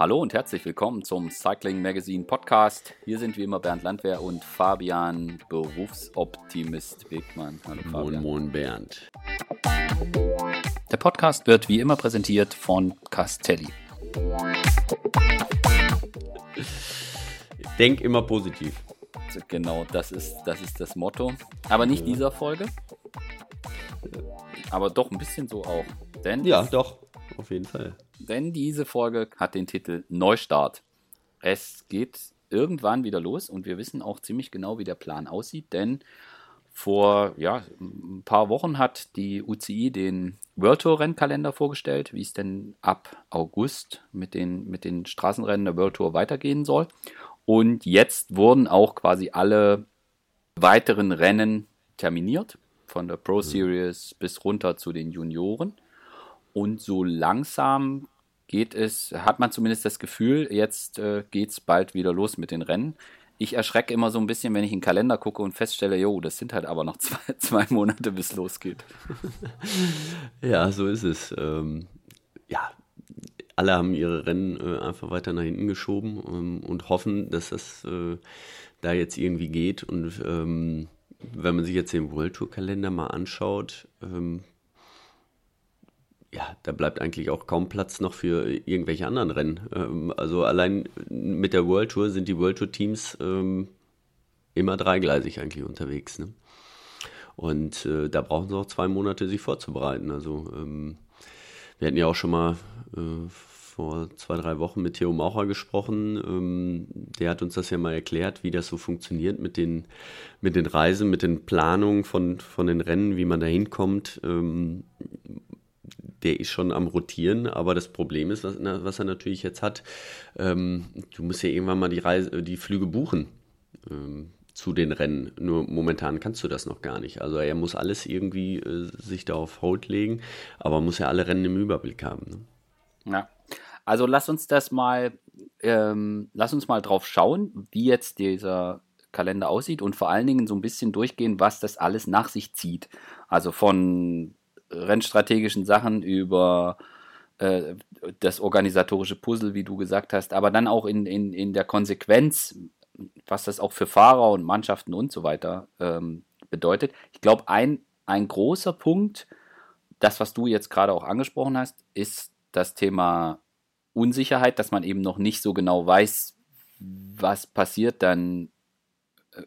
Hallo und herzlich willkommen zum Cycling Magazine Podcast. Hier sind wie immer Bernd Landwehr und Fabian Berufsoptimist Wegmann. Hallo Fabian. Moin, moin Bernd. Der Podcast wird wie immer präsentiert von Castelli. Denk immer positiv. Genau, das ist, das ist das Motto. Aber nicht dieser Folge. Aber doch ein bisschen so auch. Denn ja, doch, auf jeden Fall denn diese Folge hat den Titel Neustart. Es geht irgendwann wieder los und wir wissen auch ziemlich genau, wie der Plan aussieht, denn vor ja, ein paar Wochen hat die UCI den World Tour Rennkalender vorgestellt, wie es denn ab August mit den, mit den Straßenrennen der World Tour weitergehen soll. Und jetzt wurden auch quasi alle weiteren Rennen terminiert, von der Pro mhm. Series bis runter zu den Junioren. Und so langsam geht es, hat man zumindest das Gefühl, jetzt äh, geht es bald wieder los mit den Rennen. Ich erschrecke immer so ein bisschen, wenn ich in den Kalender gucke und feststelle, jo, das sind halt aber noch zwei, zwei Monate, bis es losgeht. ja, so ist es. Ähm, ja, alle haben ihre Rennen äh, einfach weiter nach hinten geschoben ähm, und hoffen, dass das äh, da jetzt irgendwie geht. Und ähm, wenn man sich jetzt den World Tour Kalender mal anschaut, ähm, ja, da bleibt eigentlich auch kaum Platz noch für irgendwelche anderen Rennen. Ähm, also allein mit der World Tour sind die World Tour Teams ähm, immer dreigleisig eigentlich unterwegs. Ne? Und äh, da brauchen sie auch zwei Monate, sich vorzubereiten. Also ähm, wir hatten ja auch schon mal äh, vor zwei, drei Wochen mit Theo Maucher gesprochen. Ähm, der hat uns das ja mal erklärt, wie das so funktioniert mit den, mit den Reisen, mit den Planungen von, von den Rennen, wie man da hinkommt. Der ist schon am Rotieren, aber das Problem ist, was, was er natürlich jetzt hat, ähm, du musst ja irgendwann mal die, Reise, die Flüge buchen ähm, zu den Rennen. Nur momentan kannst du das noch gar nicht. Also er muss alles irgendwie äh, sich da auf Hold legen, aber muss ja alle Rennen im Überblick haben. Ne? Ja. Also lass uns das mal, ähm, lass uns mal drauf schauen, wie jetzt dieser Kalender aussieht und vor allen Dingen so ein bisschen durchgehen, was das alles nach sich zieht. Also von rennstrategischen Sachen, über äh, das organisatorische Puzzle, wie du gesagt hast, aber dann auch in, in, in der Konsequenz, was das auch für Fahrer und Mannschaften und so weiter ähm, bedeutet. Ich glaube, ein, ein großer Punkt, das, was du jetzt gerade auch angesprochen hast, ist das Thema Unsicherheit, dass man eben noch nicht so genau weiß, was passiert dann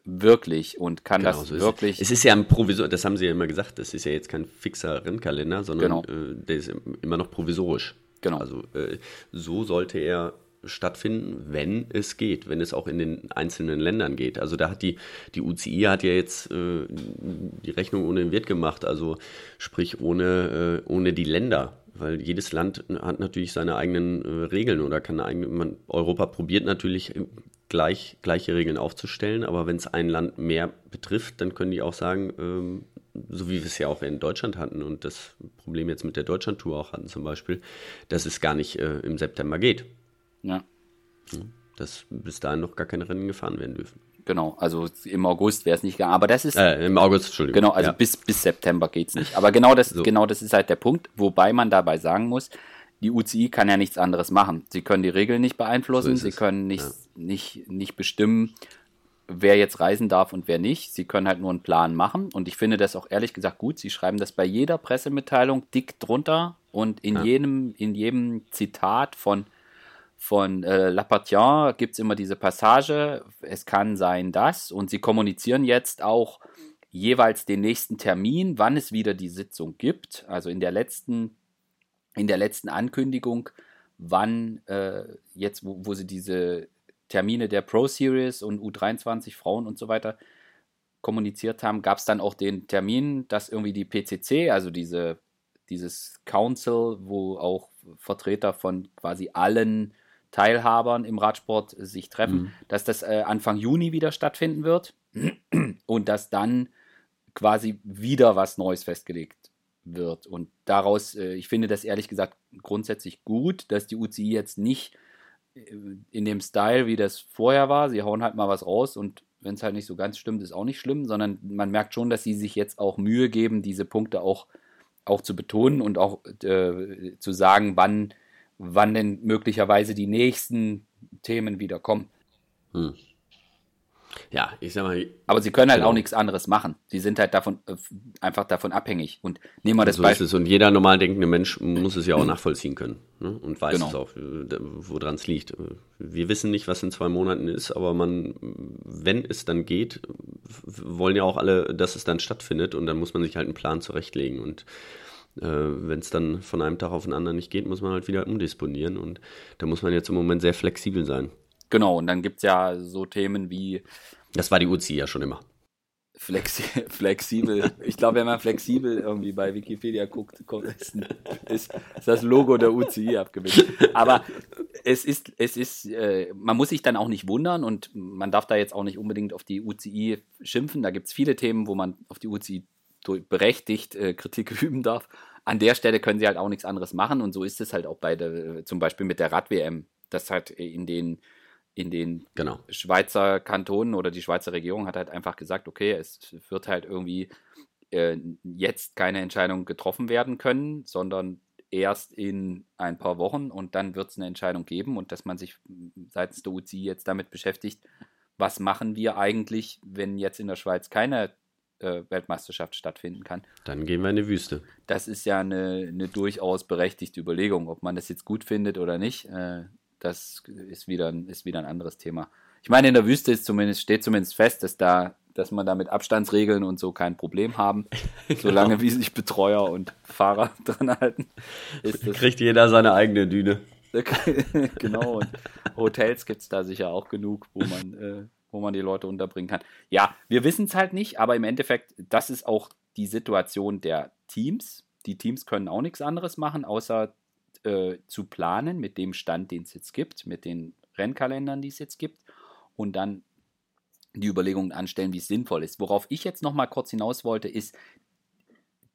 wirklich und kann genau, das so wirklich. Es. es ist ja ein Provisor, das haben sie ja immer gesagt, das ist ja jetzt kein fixer Rennkalender, sondern genau. äh, der ist immer noch provisorisch. Genau. Also äh, so sollte er stattfinden, wenn es geht, wenn es auch in den einzelnen Ländern geht. Also da hat die, die UCI hat ja jetzt äh, die Rechnung ohne den Wirt gemacht, also sprich ohne, äh, ohne die Länder weil jedes Land hat natürlich seine eigenen äh, Regeln oder kann eigene, man, Europa probiert natürlich gleich, gleiche Regeln aufzustellen, aber wenn es ein Land mehr betrifft, dann können die auch sagen, ähm, so wie wir es ja auch in Deutschland hatten und das Problem jetzt mit der Deutschlandtour auch hatten zum Beispiel, dass es gar nicht äh, im September geht. Ja. Dass bis dahin noch gar keine Rennen gefahren werden dürfen. Genau, also im August wäre es nicht gegangen, aber das ist. Äh, Im August, Entschuldigung. Genau, also ja. bis, bis September geht es nicht. Aber genau das, so. genau das ist halt der Punkt, wobei man dabei sagen muss, die UCI kann ja nichts anderes machen. Sie können die Regeln nicht beeinflussen, so sie können nicht, ja. nicht, nicht bestimmen, wer jetzt reisen darf und wer nicht. Sie können halt nur einen Plan machen. Und ich finde das auch ehrlich gesagt gut. Sie schreiben das bei jeder Pressemitteilung dick drunter und in, ja. jedem, in jedem Zitat von, von äh, Lapartien gibt es immer diese Passage, es kann sein das. Und sie kommunizieren jetzt auch jeweils den nächsten Termin, wann es wieder die Sitzung gibt. Also in der letzten in der letzten Ankündigung, wann äh, jetzt, wo, wo sie diese Termine der Pro Series und U23 Frauen und so weiter kommuniziert haben, gab es dann auch den Termin, dass irgendwie die PCC, also diese, dieses Council, wo auch Vertreter von quasi allen Teilhabern im Radsport sich treffen, mhm. dass das äh, Anfang Juni wieder stattfinden wird und dass dann quasi wieder was Neues festgelegt wird. Und daraus, äh, ich finde das ehrlich gesagt grundsätzlich gut, dass die UCI jetzt nicht äh, in dem Style, wie das vorher war, sie hauen halt mal was raus und wenn es halt nicht so ganz stimmt, ist auch nicht schlimm, sondern man merkt schon, dass sie sich jetzt auch Mühe geben, diese Punkte auch, auch zu betonen und auch äh, zu sagen, wann, wann denn möglicherweise die nächsten Themen wieder kommen. Hm. Ja, ich sag mal. Aber sie können halt genau. auch nichts anderes machen. Sie sind halt davon äh, einfach davon abhängig. Und nehmen wir das so Beispiel. Und jeder normal denkende Mensch muss es ja auch nachvollziehen können ne? und weiß genau. es auch, woran es liegt. Wir wissen nicht, was in zwei Monaten ist, aber man, wenn es dann geht, wollen ja auch alle, dass es dann stattfindet und dann muss man sich halt einen Plan zurechtlegen und äh, wenn es dann von einem Tag auf den anderen nicht geht, muss man halt wieder umdisponieren und da muss man jetzt im Moment sehr flexibel sein. Genau, und dann gibt es ja so Themen wie. Das war die UCI ja schon immer. Flexi flexibel. Ich glaube, wenn man flexibel irgendwie bei Wikipedia guckt, ist, ist, das Logo der UCI abgebildet. Aber es ist, es ist, äh, man muss sich dann auch nicht wundern und man darf da jetzt auch nicht unbedingt auf die UCI schimpfen. Da gibt es viele Themen, wo man auf die UCI berechtigt äh, Kritik üben darf. An der Stelle können sie halt auch nichts anderes machen und so ist es halt auch bei der, zum Beispiel mit der Rad-WM. Das hat in den in den genau. Schweizer Kantonen oder die Schweizer Regierung hat halt einfach gesagt, okay, es wird halt irgendwie äh, jetzt keine Entscheidung getroffen werden können, sondern erst in ein paar Wochen und dann wird es eine Entscheidung geben und dass man sich seitens der UCI jetzt damit beschäftigt, was machen wir eigentlich, wenn jetzt in der Schweiz keine äh, Weltmeisterschaft stattfinden kann. Dann gehen wir in die Wüste. Das ist ja eine, eine durchaus berechtigte Überlegung, ob man das jetzt gut findet oder nicht. Äh, das ist wieder, ist wieder ein anderes Thema. Ich meine, in der Wüste ist zumindest, steht zumindest fest, dass da, dass man da mit Abstandsregeln und so kein Problem haben. genau. Solange wie sich Betreuer und Fahrer dran halten. Ist das, Kriegt jeder seine eigene Düne. genau. Und Hotels gibt es da sicher auch genug, wo man, äh, wo man die Leute unterbringen kann. Ja, wir wissen es halt nicht, aber im Endeffekt, das ist auch die Situation der Teams. Die Teams können auch nichts anderes machen, außer äh, zu planen mit dem Stand, den es jetzt gibt, mit den Rennkalendern, die es jetzt gibt und dann die Überlegungen anstellen, wie es sinnvoll ist. Worauf ich jetzt noch mal kurz hinaus wollte, ist,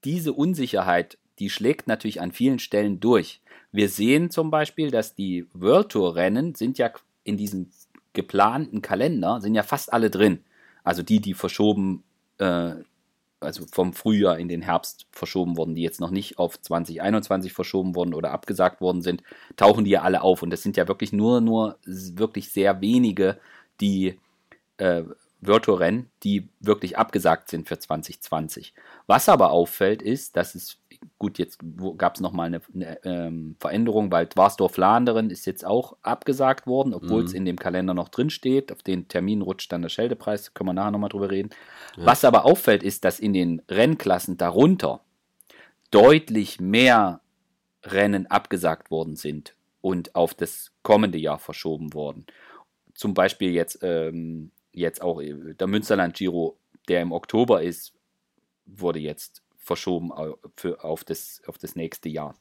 diese Unsicherheit, die schlägt natürlich an vielen Stellen durch. Wir sehen zum Beispiel, dass die World Tour Rennen sind ja in diesem geplanten Kalender, sind ja fast alle drin. Also die, die verschoben äh, also vom Frühjahr in den Herbst verschoben wurden, die jetzt noch nicht auf 2021 verschoben wurden oder abgesagt worden sind, tauchen die ja alle auf. Und das sind ja wirklich nur, nur wirklich sehr wenige, die äh, Virtual-Rennen, die wirklich abgesagt sind für 2020. Was aber auffällt, ist, dass es gut, jetzt gab es nochmal eine, eine ähm, Veränderung, weil Dwarsdorf-Landeren ist jetzt auch abgesagt worden, obwohl es mhm. in dem Kalender noch drin steht. Auf den Termin rutscht dann der Scheldepreis, können wir nachher nochmal drüber reden. Ja. Was aber auffällt, ist, dass in den Rennklassen darunter deutlich mehr Rennen abgesagt worden sind und auf das kommende Jahr verschoben worden. Zum Beispiel jetzt, ähm, jetzt auch äh, der Münsterland Giro, der im Oktober ist, wurde jetzt verschoben für, auf, das, auf das nächste Jahr.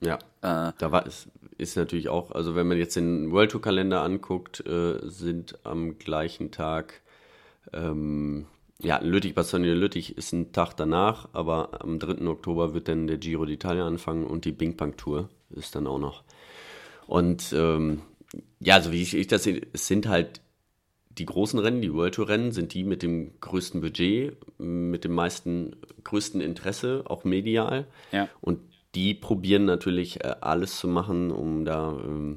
Ja, äh, da war es ist natürlich auch, also wenn man jetzt den World Tour Kalender anguckt, äh, sind am gleichen Tag, ähm, ja, Lüttich, Bastogne Lüttich ist ein Tag danach, aber am 3. Oktober wird dann der Giro d'Italia anfangen und die Bing Bang Tour ist dann auch noch. Und ähm, ja, so wie ich, ich das sehe, es sind halt die großen Rennen, die World Tour Rennen, sind die mit dem größten Budget, mit dem meisten, größten Interesse, auch medial. Ja. Und die probieren natürlich äh, alles zu machen, um da ähm,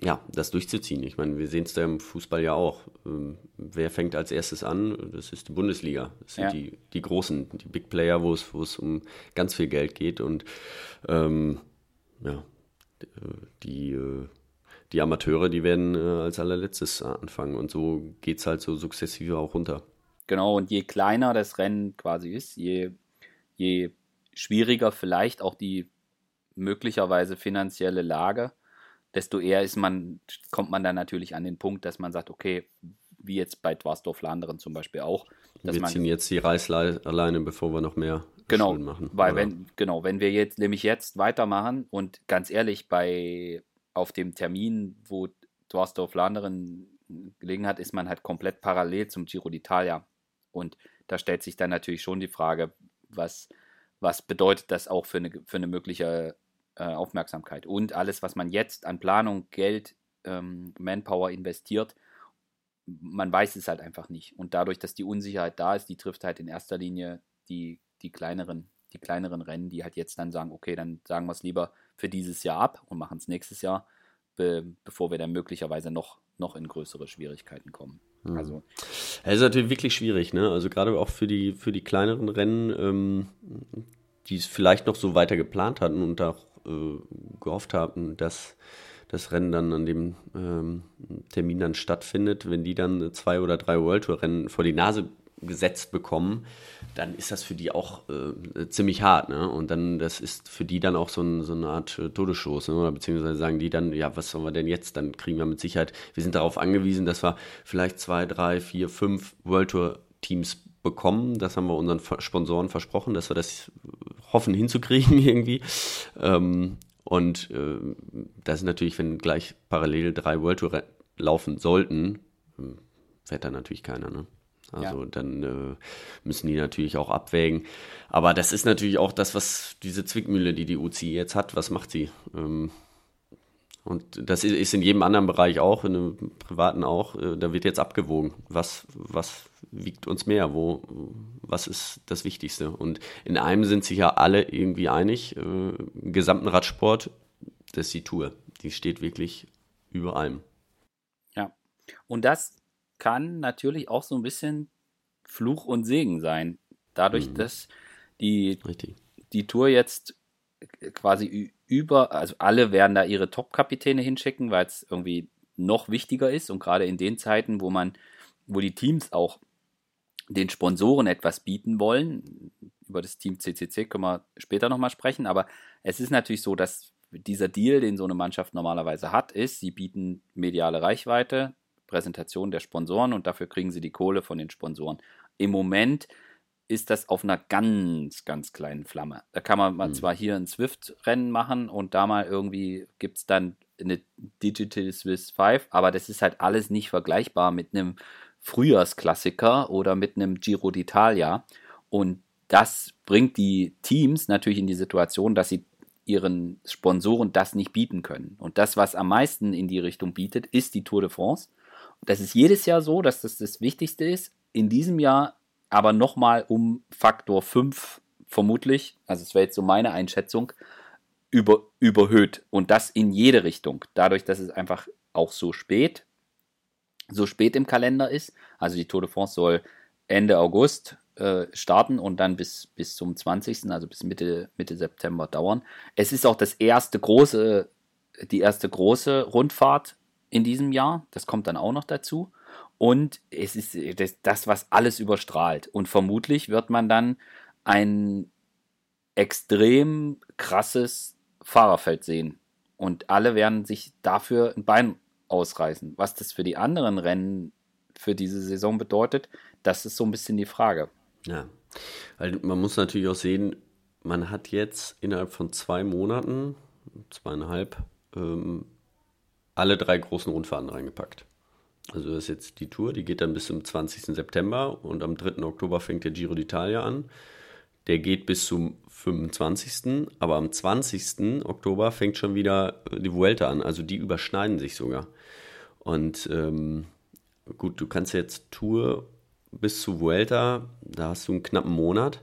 ja, das durchzuziehen. Ich meine, wir sehen es da im Fußball ja auch. Ähm, wer fängt als erstes an? Das ist die Bundesliga. Das sind ja. die, die großen, die Big Player, wo es, um ganz viel Geld geht. Und ähm, ja, die äh, die Amateure, die werden äh, als allerletztes anfangen und so geht es halt so sukzessive auch runter. Genau, und je kleiner das Rennen quasi ist, je, je schwieriger vielleicht auch die möglicherweise finanzielle Lage, desto eher ist man, kommt man dann natürlich an den Punkt, dass man sagt, okay, wie jetzt bei Dwarsdorf-Landeren zum Beispiel auch. wir man, ziehen jetzt die Reißleine, bevor wir noch mehr genau, machen. Weil wenn, genau, wenn wir jetzt nämlich jetzt weitermachen und ganz ehrlich, bei auf dem Termin, wo Dwarsdorf Landeren gelegen hat, ist man halt komplett parallel zum Giro d'Italia. Und da stellt sich dann natürlich schon die Frage, was, was bedeutet das auch für eine, für eine mögliche äh, Aufmerksamkeit? Und alles, was man jetzt an Planung, Geld, ähm, Manpower investiert, man weiß es halt einfach nicht. Und dadurch, dass die Unsicherheit da ist, die trifft halt in erster Linie die, die kleineren die kleineren Rennen, die halt jetzt dann sagen, okay, dann sagen wir es lieber für dieses Jahr ab und machen es nächstes Jahr, be bevor wir dann möglicherweise noch, noch in größere Schwierigkeiten kommen. Mhm. Also. Es ist natürlich wirklich schwierig, ne? Also gerade auch für die, für die kleineren Rennen, ähm, die es vielleicht noch so weiter geplant hatten und auch äh, gehofft haben, dass das Rennen dann an dem ähm, Termin dann stattfindet, wenn die dann zwei oder drei World Tour Rennen vor die Nase gesetzt bekommen, dann ist das für die auch äh, ziemlich hart. Ne? Und dann, das ist für die dann auch so, ein, so eine Art äh. Ne? Oder beziehungsweise sagen die dann, ja, was sollen wir denn jetzt? Dann kriegen wir mit Sicherheit, wir sind darauf angewiesen, dass wir vielleicht zwei, drei, vier, fünf World Tour Teams bekommen. Das haben wir unseren Sponsoren versprochen, dass wir das hoffen hinzukriegen irgendwie. Ähm, und äh, das ist natürlich, wenn gleich parallel drei World Tour laufen sollten, hm, fährt da natürlich keiner. Ne? Also ja. dann äh, müssen die natürlich auch abwägen. Aber das ist natürlich auch das, was diese Zwickmühle, die die UCI jetzt hat, was macht sie? Ähm, und das ist in jedem anderen Bereich auch, in einem privaten auch. Äh, da wird jetzt abgewogen. Was, was wiegt uns mehr? Wo, was ist das Wichtigste? Und in einem sind sich ja alle irgendwie einig. Äh, Im gesamten Radsport, das ist die Tour. Die steht wirklich über allem. Ja. Und das kann natürlich auch so ein bisschen Fluch und Segen sein. Dadurch, mhm. dass die, die Tour jetzt quasi über, also alle werden da ihre Top-Kapitäne hinschicken, weil es irgendwie noch wichtiger ist und gerade in den Zeiten, wo man, wo die Teams auch den Sponsoren etwas bieten wollen, über das Team CCC können wir später nochmal sprechen, aber es ist natürlich so, dass dieser Deal, den so eine Mannschaft normalerweise hat, ist, sie bieten mediale Reichweite, Präsentation der Sponsoren und dafür kriegen sie die Kohle von den Sponsoren. Im Moment ist das auf einer ganz, ganz kleinen Flamme. Da kann man mhm. zwar hier ein Swift-Rennen machen und da mal irgendwie gibt es dann eine Digital Swiss 5, aber das ist halt alles nicht vergleichbar mit einem Frühjahrsklassiker oder mit einem Giro d'Italia. Und das bringt die Teams natürlich in die Situation, dass sie ihren Sponsoren das nicht bieten können. Und das, was am meisten in die Richtung bietet, ist die Tour de France das ist jedes Jahr so, dass das das Wichtigste ist. In diesem Jahr aber nochmal um Faktor 5 vermutlich, also es wäre jetzt so meine Einschätzung, über, überhöht. Und das in jede Richtung. Dadurch, dass es einfach auch so spät, so spät im Kalender ist. Also die Tour de France soll Ende August äh, starten und dann bis, bis zum 20., also bis Mitte, Mitte September dauern. Es ist auch das erste große, die erste große Rundfahrt in diesem Jahr. Das kommt dann auch noch dazu. Und es ist das, was alles überstrahlt. Und vermutlich wird man dann ein extrem krasses Fahrerfeld sehen. Und alle werden sich dafür ein Bein ausreißen. Was das für die anderen Rennen für diese Saison bedeutet, das ist so ein bisschen die Frage. Ja, weil man muss natürlich auch sehen, man hat jetzt innerhalb von zwei Monaten, zweieinhalb, ähm, alle drei großen Rundfahrten reingepackt. Also das ist jetzt die Tour, die geht dann bis zum 20. September und am 3. Oktober fängt der Giro d'Italia an. Der geht bis zum 25. Aber am 20. Oktober fängt schon wieder die Vuelta an. Also die überschneiden sich sogar. Und ähm, gut, du kannst jetzt Tour bis zu Vuelta, da hast du einen knappen Monat.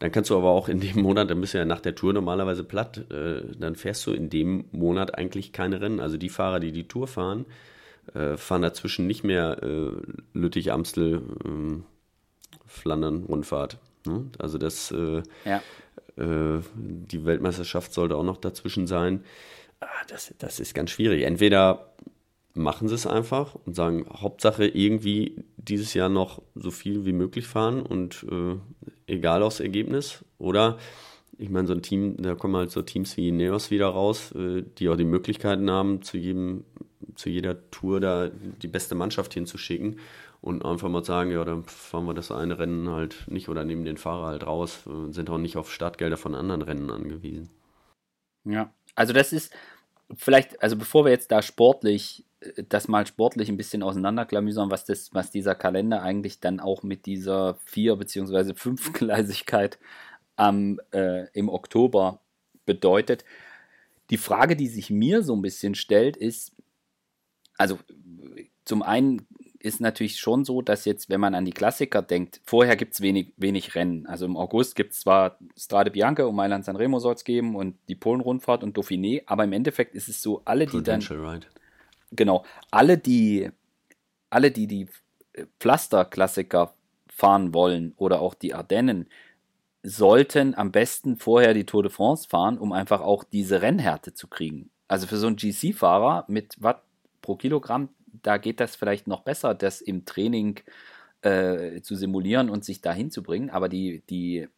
Dann kannst du aber auch in dem Monat, dann bist du ja nach der Tour normalerweise platt, äh, dann fährst du in dem Monat eigentlich keine Rennen. Also die Fahrer, die die Tour fahren, äh, fahren dazwischen nicht mehr äh, Lüttich, Amstel, ähm, Flandern, Rundfahrt. Ne? Also das, äh, ja. Äh, die Weltmeisterschaft sollte auch noch dazwischen sein. Ah, das, das ist ganz schwierig. Entweder machen sie es einfach und sagen, Hauptsache irgendwie dieses Jahr noch so viel wie möglich fahren und äh, egal aufs Ergebnis. Oder ich meine, so ein Team, da kommen halt so Teams wie Neos wieder raus, äh, die auch die Möglichkeiten haben, zu jedem, zu jeder Tour da die beste Mannschaft hinzuschicken und einfach mal sagen, ja, dann fahren wir das eine Rennen halt nicht oder nehmen den Fahrer halt raus und sind auch nicht auf Startgelder von anderen Rennen angewiesen. Ja, also das ist vielleicht, also bevor wir jetzt da sportlich das mal sportlich ein bisschen auseinanderklamüsern, was, das, was dieser Kalender eigentlich dann auch mit dieser Vier- bzw. Fünfgleisigkeit am, äh, im Oktober bedeutet. Die Frage, die sich mir so ein bisschen stellt, ist, also zum einen ist natürlich schon so, dass jetzt, wenn man an die Klassiker denkt, vorher gibt es wenig, wenig Rennen. Also im August gibt es zwar Strade Bianca und Mailand Sanremo soll es geben und die Polen-Rundfahrt und Dauphiné, aber im Endeffekt ist es so, alle, die dann. Ride. Genau, alle, die, alle, die die Pflaster-Klassiker fahren wollen oder auch die Ardennen, sollten am besten vorher die Tour de France fahren, um einfach auch diese Rennhärte zu kriegen. Also für so einen GC-Fahrer mit Watt pro Kilogramm, da geht das vielleicht noch besser, das im Training äh, zu simulieren und sich dahin zu bringen. Aber die, die,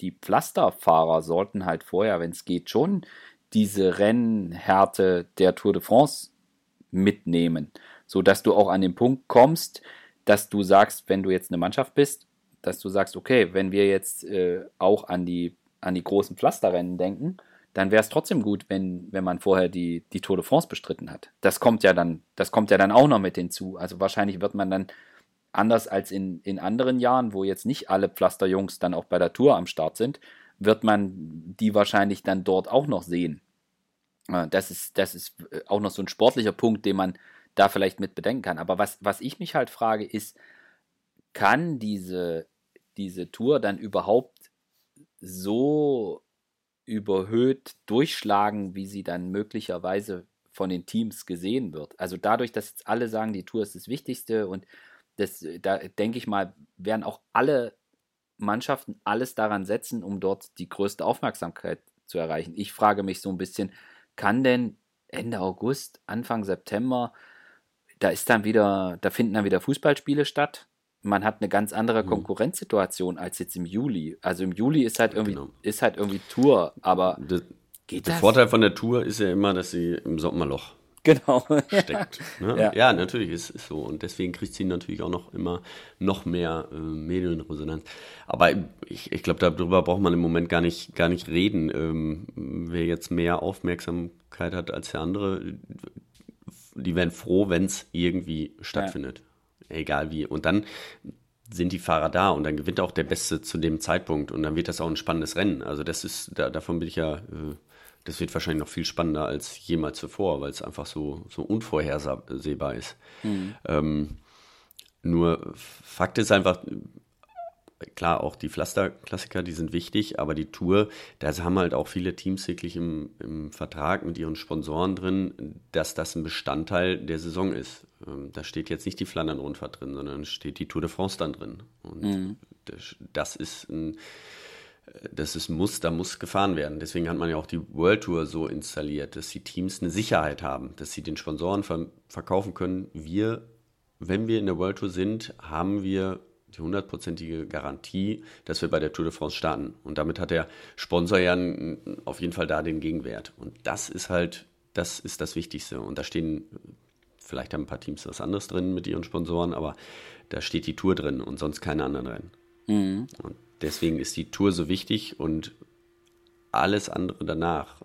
die Pflasterfahrer sollten halt vorher, wenn es geht, schon diese Rennhärte der Tour de France mitnehmen, sodass du auch an den Punkt kommst, dass du sagst, wenn du jetzt eine Mannschaft bist, dass du sagst, okay, wenn wir jetzt äh, auch an die, an die großen Pflasterrennen denken, dann wäre es trotzdem gut, wenn, wenn man vorher die, die Tour de France bestritten hat. Das kommt ja dann, das kommt ja dann auch noch mit hinzu. Also wahrscheinlich wird man dann anders als in, in anderen Jahren, wo jetzt nicht alle Pflasterjungs dann auch bei der Tour am Start sind, wird man die wahrscheinlich dann dort auch noch sehen. Das ist, das ist äh, auch noch so ein sportlicher Punkt, den man da vielleicht mit bedenken kann. Aber was, was ich mich halt frage, ist, kann diese, diese Tour dann überhaupt so überhöht durchschlagen, wie sie dann möglicherweise von den Teams gesehen wird. Also dadurch, dass jetzt alle sagen, die Tour ist das Wichtigste und das, da denke ich mal, werden auch alle Mannschaften alles daran setzen, um dort die größte Aufmerksamkeit zu erreichen. Ich frage mich so ein bisschen, kann denn Ende August, Anfang September, da ist dann wieder, da finden dann wieder Fußballspiele statt man hat eine ganz andere mhm. Konkurrenzsituation als jetzt im Juli. Also im Juli ist halt irgendwie, genau. ist halt irgendwie Tour, aber das, geht der das? Vorteil von der Tour ist ja immer, dass sie im Sommerloch genau. steckt. Ne? Ja. ja. natürlich, ist, ist so. Und deswegen kriegt sie natürlich auch noch immer noch mehr äh, Medienresonanz. Aber ich, ich glaube, darüber braucht man im Moment gar nicht, gar nicht reden. Ähm, wer jetzt mehr Aufmerksamkeit hat als der andere, die werden froh, wenn es irgendwie stattfindet. Ja egal wie. Und dann sind die Fahrer da und dann gewinnt auch der Beste zu dem Zeitpunkt und dann wird das auch ein spannendes Rennen. Also das ist, da, davon bin ich ja, äh, das wird wahrscheinlich noch viel spannender als jemals zuvor, weil es einfach so, so unvorhersehbar ist. Mhm. Ähm, nur Fakt ist einfach, klar, auch die Pflasterklassiker, die sind wichtig, aber die Tour, da haben halt auch viele Teams wirklich im, im Vertrag mit ihren Sponsoren drin, dass das ein Bestandteil der Saison ist. Ähm, da steht jetzt nicht die Flandern-Rundfahrt drin, sondern steht die Tour de France dann drin. Und mhm. das, das, ist ein, das ist Muss, da muss gefahren werden. Deswegen hat man ja auch die World Tour so installiert, dass die Teams eine Sicherheit haben, dass sie den Sponsoren ver verkaufen können. Wir, wenn wir in der World Tour sind, haben wir die hundertprozentige Garantie, dass wir bei der Tour de France starten. Und damit hat der Sponsor ja auf jeden Fall da den Gegenwert. Und das ist halt, das ist das Wichtigste. Und da stehen, vielleicht haben ein paar Teams was anderes drin mit ihren Sponsoren, aber da steht die Tour drin und sonst keine anderen Rennen. Mhm. Und deswegen ist die Tour so wichtig und alles andere danach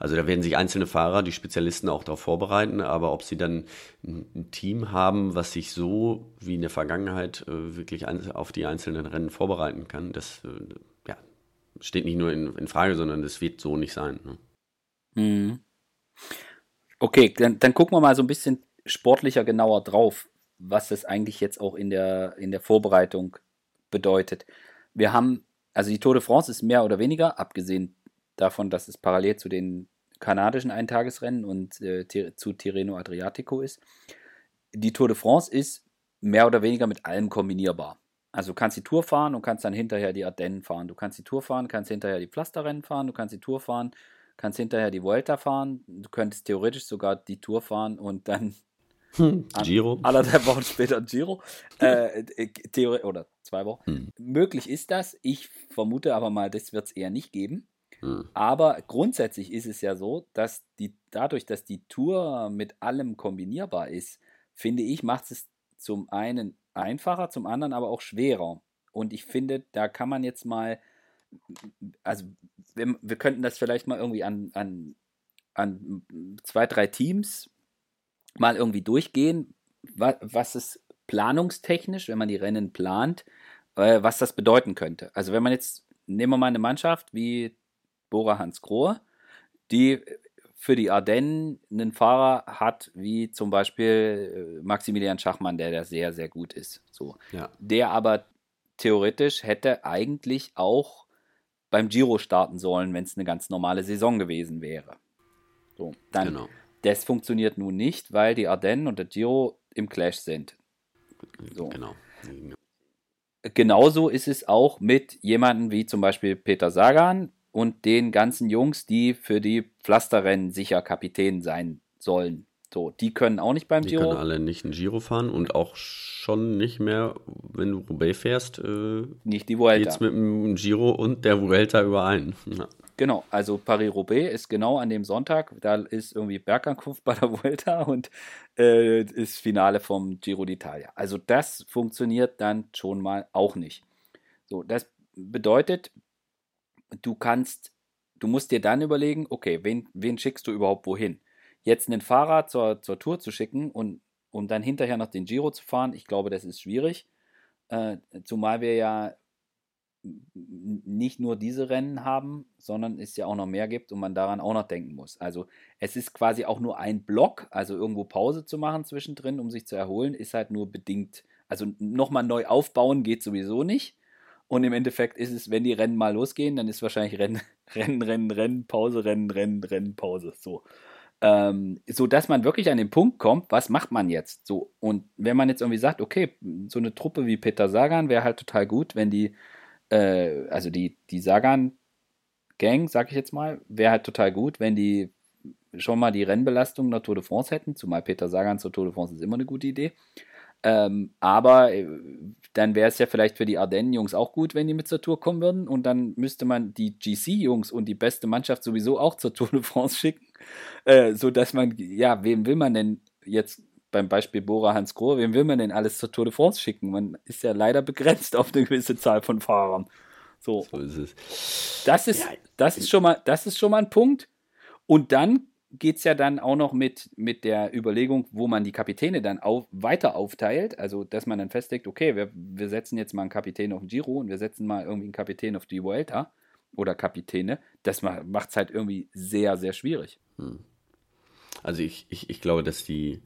also da werden sich einzelne Fahrer, die Spezialisten auch darauf vorbereiten, aber ob sie dann ein Team haben, was sich so wie in der Vergangenheit äh, wirklich auf die einzelnen Rennen vorbereiten kann, das äh, ja, steht nicht nur in, in, Frage, sondern das wird so nicht sein. Ne? Mhm. Okay, dann, dann gucken wir mal so ein bisschen sportlicher genauer drauf, was das eigentlich jetzt auch in der, in der Vorbereitung bedeutet. Wir haben, also die Tour de France ist mehr oder weniger, abgesehen davon, dass es parallel zu den kanadischen Eintagesrennen und äh, zu Tirreno Adriatico ist. Die Tour de France ist mehr oder weniger mit allem kombinierbar. Also du kannst die Tour fahren und kannst dann hinterher die Ardennen fahren. Du kannst die Tour fahren, kannst hinterher die Pflasterrennen fahren, du kannst die Tour fahren, kannst hinterher die Vuelta fahren. Du könntest theoretisch sogar die Tour fahren und dann hm, Giro. Anderthalb Wochen später Giro. Äh, Theorie, oder zwei Wochen. Hm. Möglich ist das. Ich vermute aber mal, das wird es eher nicht geben. Hm. Aber grundsätzlich ist es ja so, dass die, dadurch, dass die Tour mit allem kombinierbar ist, finde ich, macht es zum einen einfacher, zum anderen aber auch schwerer. Und ich finde, da kann man jetzt mal, also wir, wir könnten das vielleicht mal irgendwie an, an, an zwei, drei Teams mal irgendwie durchgehen, was, was es planungstechnisch, wenn man die Rennen plant, äh, was das bedeuten könnte. Also wenn man jetzt, nehmen wir mal eine Mannschaft wie Bora Hans Grohe, die für die Ardennen einen Fahrer hat, wie zum Beispiel äh, Maximilian Schachmann, der da sehr, sehr gut ist. So. Ja. Der aber theoretisch hätte eigentlich auch beim Giro starten sollen, wenn es eine ganz normale Saison gewesen wäre. So, dann, genau. Das funktioniert nun nicht, weil die Ardennen und der Giro im Clash sind. So. Genau. Genauso ist es auch mit jemandem wie zum Beispiel Peter Sagan und den ganzen Jungs, die für die Pflasterrennen sicher Kapitän sein sollen. So, die können auch nicht beim die Giro. Die können alle nicht ein Giro fahren und auch schon nicht mehr, wenn du Roubaix fährst, äh, nicht die Vuelta. Geht's mit dem Giro und der Vuelta überein. Ja. Genau, also Paris-Roubaix ist genau an dem Sonntag, da ist irgendwie Bergankunft bei der Vuelta und äh, ist Finale vom Giro d'Italia. Also das funktioniert dann schon mal auch nicht. So, das bedeutet, du kannst, du musst dir dann überlegen, okay, wen, wen schickst du überhaupt wohin? Jetzt einen Fahrer zur, zur Tour zu schicken und um dann hinterher noch den Giro zu fahren, ich glaube, das ist schwierig. Äh, zumal wir ja nicht nur diese Rennen haben, sondern es ja auch noch mehr gibt und man daran auch noch denken muss. Also es ist quasi auch nur ein Block, also irgendwo Pause zu machen zwischendrin, um sich zu erholen, ist halt nur bedingt. Also nochmal neu aufbauen geht sowieso nicht. Und im Endeffekt ist es, wenn die Rennen mal losgehen, dann ist wahrscheinlich Rennen, Rennen, Rennen, Rennen, Pause, Rennen, Rennen, Rennen, Pause. So ähm, so dass man wirklich an den Punkt kommt, was macht man jetzt? So, und wenn man jetzt irgendwie sagt, okay, so eine Truppe wie Peter Sagan wäre halt total gut, wenn die, äh, also die, die Sagan-Gang, sag ich jetzt mal, wäre halt total gut, wenn die schon mal die Rennbelastung der Tour de France hätten, zumal Peter Sagan zur Tour de France ist immer eine gute Idee. Ähm, aber äh, dann wäre es ja vielleicht für die Ardennen-Jungs auch gut, wenn die mit zur Tour kommen würden. Und dann müsste man die GC-Jungs und die beste Mannschaft sowieso auch zur Tour de France schicken. Äh, so dass man, ja, wem will man denn jetzt beim Beispiel Bora Hans Grohe, wem will man denn alles zur Tour de France schicken? Man ist ja leider begrenzt auf eine gewisse Zahl von Fahrern. So, so ist es. Das ist, das ist schon mal, das ist schon mal ein Punkt. Und dann geht es ja dann auch noch mit, mit der Überlegung, wo man die Kapitäne dann auf, weiter aufteilt. Also, dass man dann festlegt, okay, wir, wir setzen jetzt mal einen Kapitän auf den Giro und wir setzen mal irgendwie einen Kapitän auf die Vuelta oder Kapitäne. Das macht es halt irgendwie sehr, sehr schwierig. Hm. Also, ich, ich, ich glaube, dass die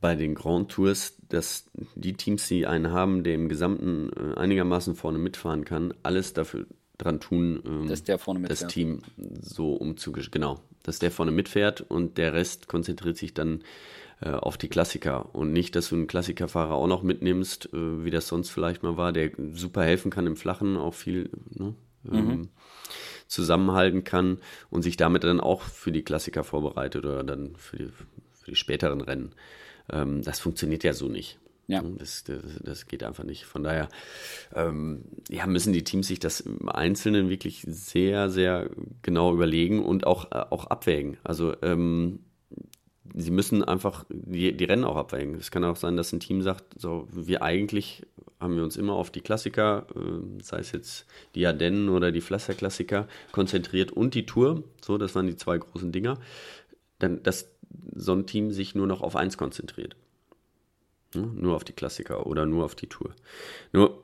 bei den Grand Tours, dass die Teams, die einen haben, der im Gesamten äh, einigermaßen vorne mitfahren kann, alles dafür dran tun, ähm, dass der vorne das Team so umzugestalten. Genau, dass der vorne mitfährt und der Rest konzentriert sich dann äh, auf die Klassiker und nicht, dass du einen Klassikerfahrer auch noch mitnimmst, äh, wie das sonst vielleicht mal war, der super helfen kann im Flachen, auch viel ne, ähm, mhm. zusammenhalten kann und sich damit dann auch für die Klassiker vorbereitet oder dann für die, die späteren Rennen. Ähm, das funktioniert ja so nicht. Ja. Das, das, das, geht einfach nicht. Von daher ähm, ja, müssen die Teams sich das im Einzelnen wirklich sehr, sehr genau überlegen und auch, äh, auch abwägen. Also ähm, sie müssen einfach die, die Rennen auch abwägen. Es kann auch sein, dass ein Team sagt, so, wir eigentlich haben wir uns immer auf die Klassiker, äh, sei es jetzt die Ardennen oder die Flasser-Klassiker, konzentriert und die Tour. So, das waren die zwei großen Dinger. Dann, dass so ein Team sich nur noch auf eins konzentriert. Ne? Nur auf die Klassiker oder nur auf die Tour. Nur,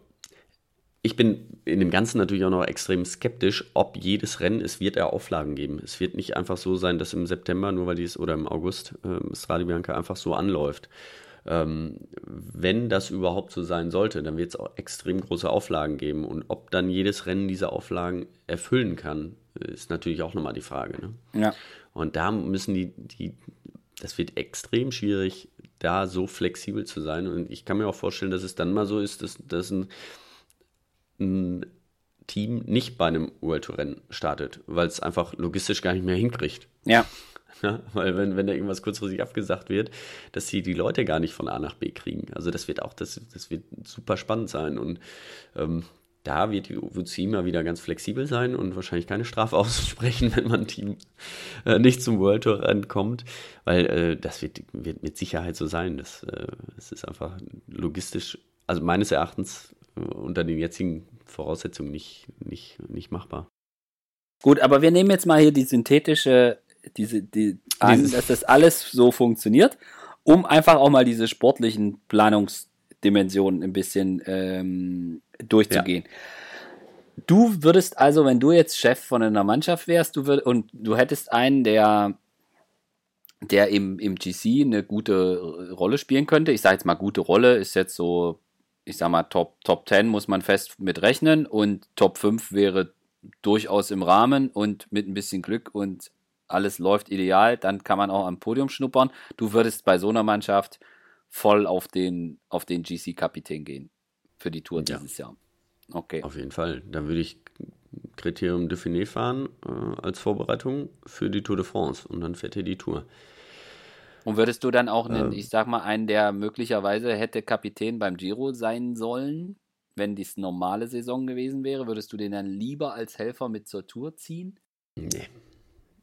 ich bin in dem Ganzen natürlich auch noch extrem skeptisch, ob jedes Rennen, es wird ja Auflagen geben. Es wird nicht einfach so sein, dass im September, nur weil dies oder im August äh, Strade einfach so anläuft. Ähm, wenn das überhaupt so sein sollte, dann wird es auch extrem große Auflagen geben. Und ob dann jedes Rennen diese Auflagen erfüllen kann, ist natürlich auch nochmal die Frage. Ne? Ja. Und da müssen die, die, das wird extrem schwierig, da so flexibel zu sein. Und ich kann mir auch vorstellen, dass es dann mal so ist, dass, dass ein, ein Team nicht bei einem World Tour Rennen startet, weil es einfach logistisch gar nicht mehr hinkriegt. Ja. Ja. weil wenn, wenn da irgendwas kurzfristig abgesagt wird, dass sie die Leute gar nicht von A nach B kriegen. Also das wird auch, das, das wird super spannend sein. Und ähm, da wird die UCI mal wieder ganz flexibel sein und wahrscheinlich keine Strafe aussprechen, wenn man Team äh, nicht zum World Tour Rennen kommt, weil äh, das wird, wird mit Sicherheit so sein. Das, äh, das ist einfach logistisch, also meines Erachtens äh, unter den jetzigen Voraussetzungen nicht, nicht, nicht machbar. Gut, aber wir nehmen jetzt mal hier die synthetische, diese, die an, dass das alles so funktioniert, um einfach auch mal diese sportlichen Planungsdimensionen ein bisschen ähm, durchzugehen. Ja. Du würdest also, wenn du jetzt Chef von einer Mannschaft wärst, du würd, und du hättest einen, der, der im, im GC eine gute Rolle spielen könnte. Ich sage jetzt mal, gute Rolle ist jetzt so, ich sag mal, Top, Top 10 muss man fest mit rechnen und Top 5 wäre durchaus im Rahmen und mit ein bisschen Glück und alles läuft ideal, dann kann man auch am Podium schnuppern. Du würdest bei so einer Mannschaft voll auf den, auf den GC-Kapitän gehen für die Tour ja. dieses Jahr. Okay. Auf jeden Fall. Dann würde ich Kriterium Dauphiné fahren äh, als Vorbereitung für die Tour de France und dann fährt er die Tour. Und würdest du dann auch, einen, ähm, ich sag mal, einen, der möglicherweise hätte Kapitän beim Giro sein sollen, wenn dies normale Saison gewesen wäre, würdest du den dann lieber als Helfer mit zur Tour ziehen? Nee,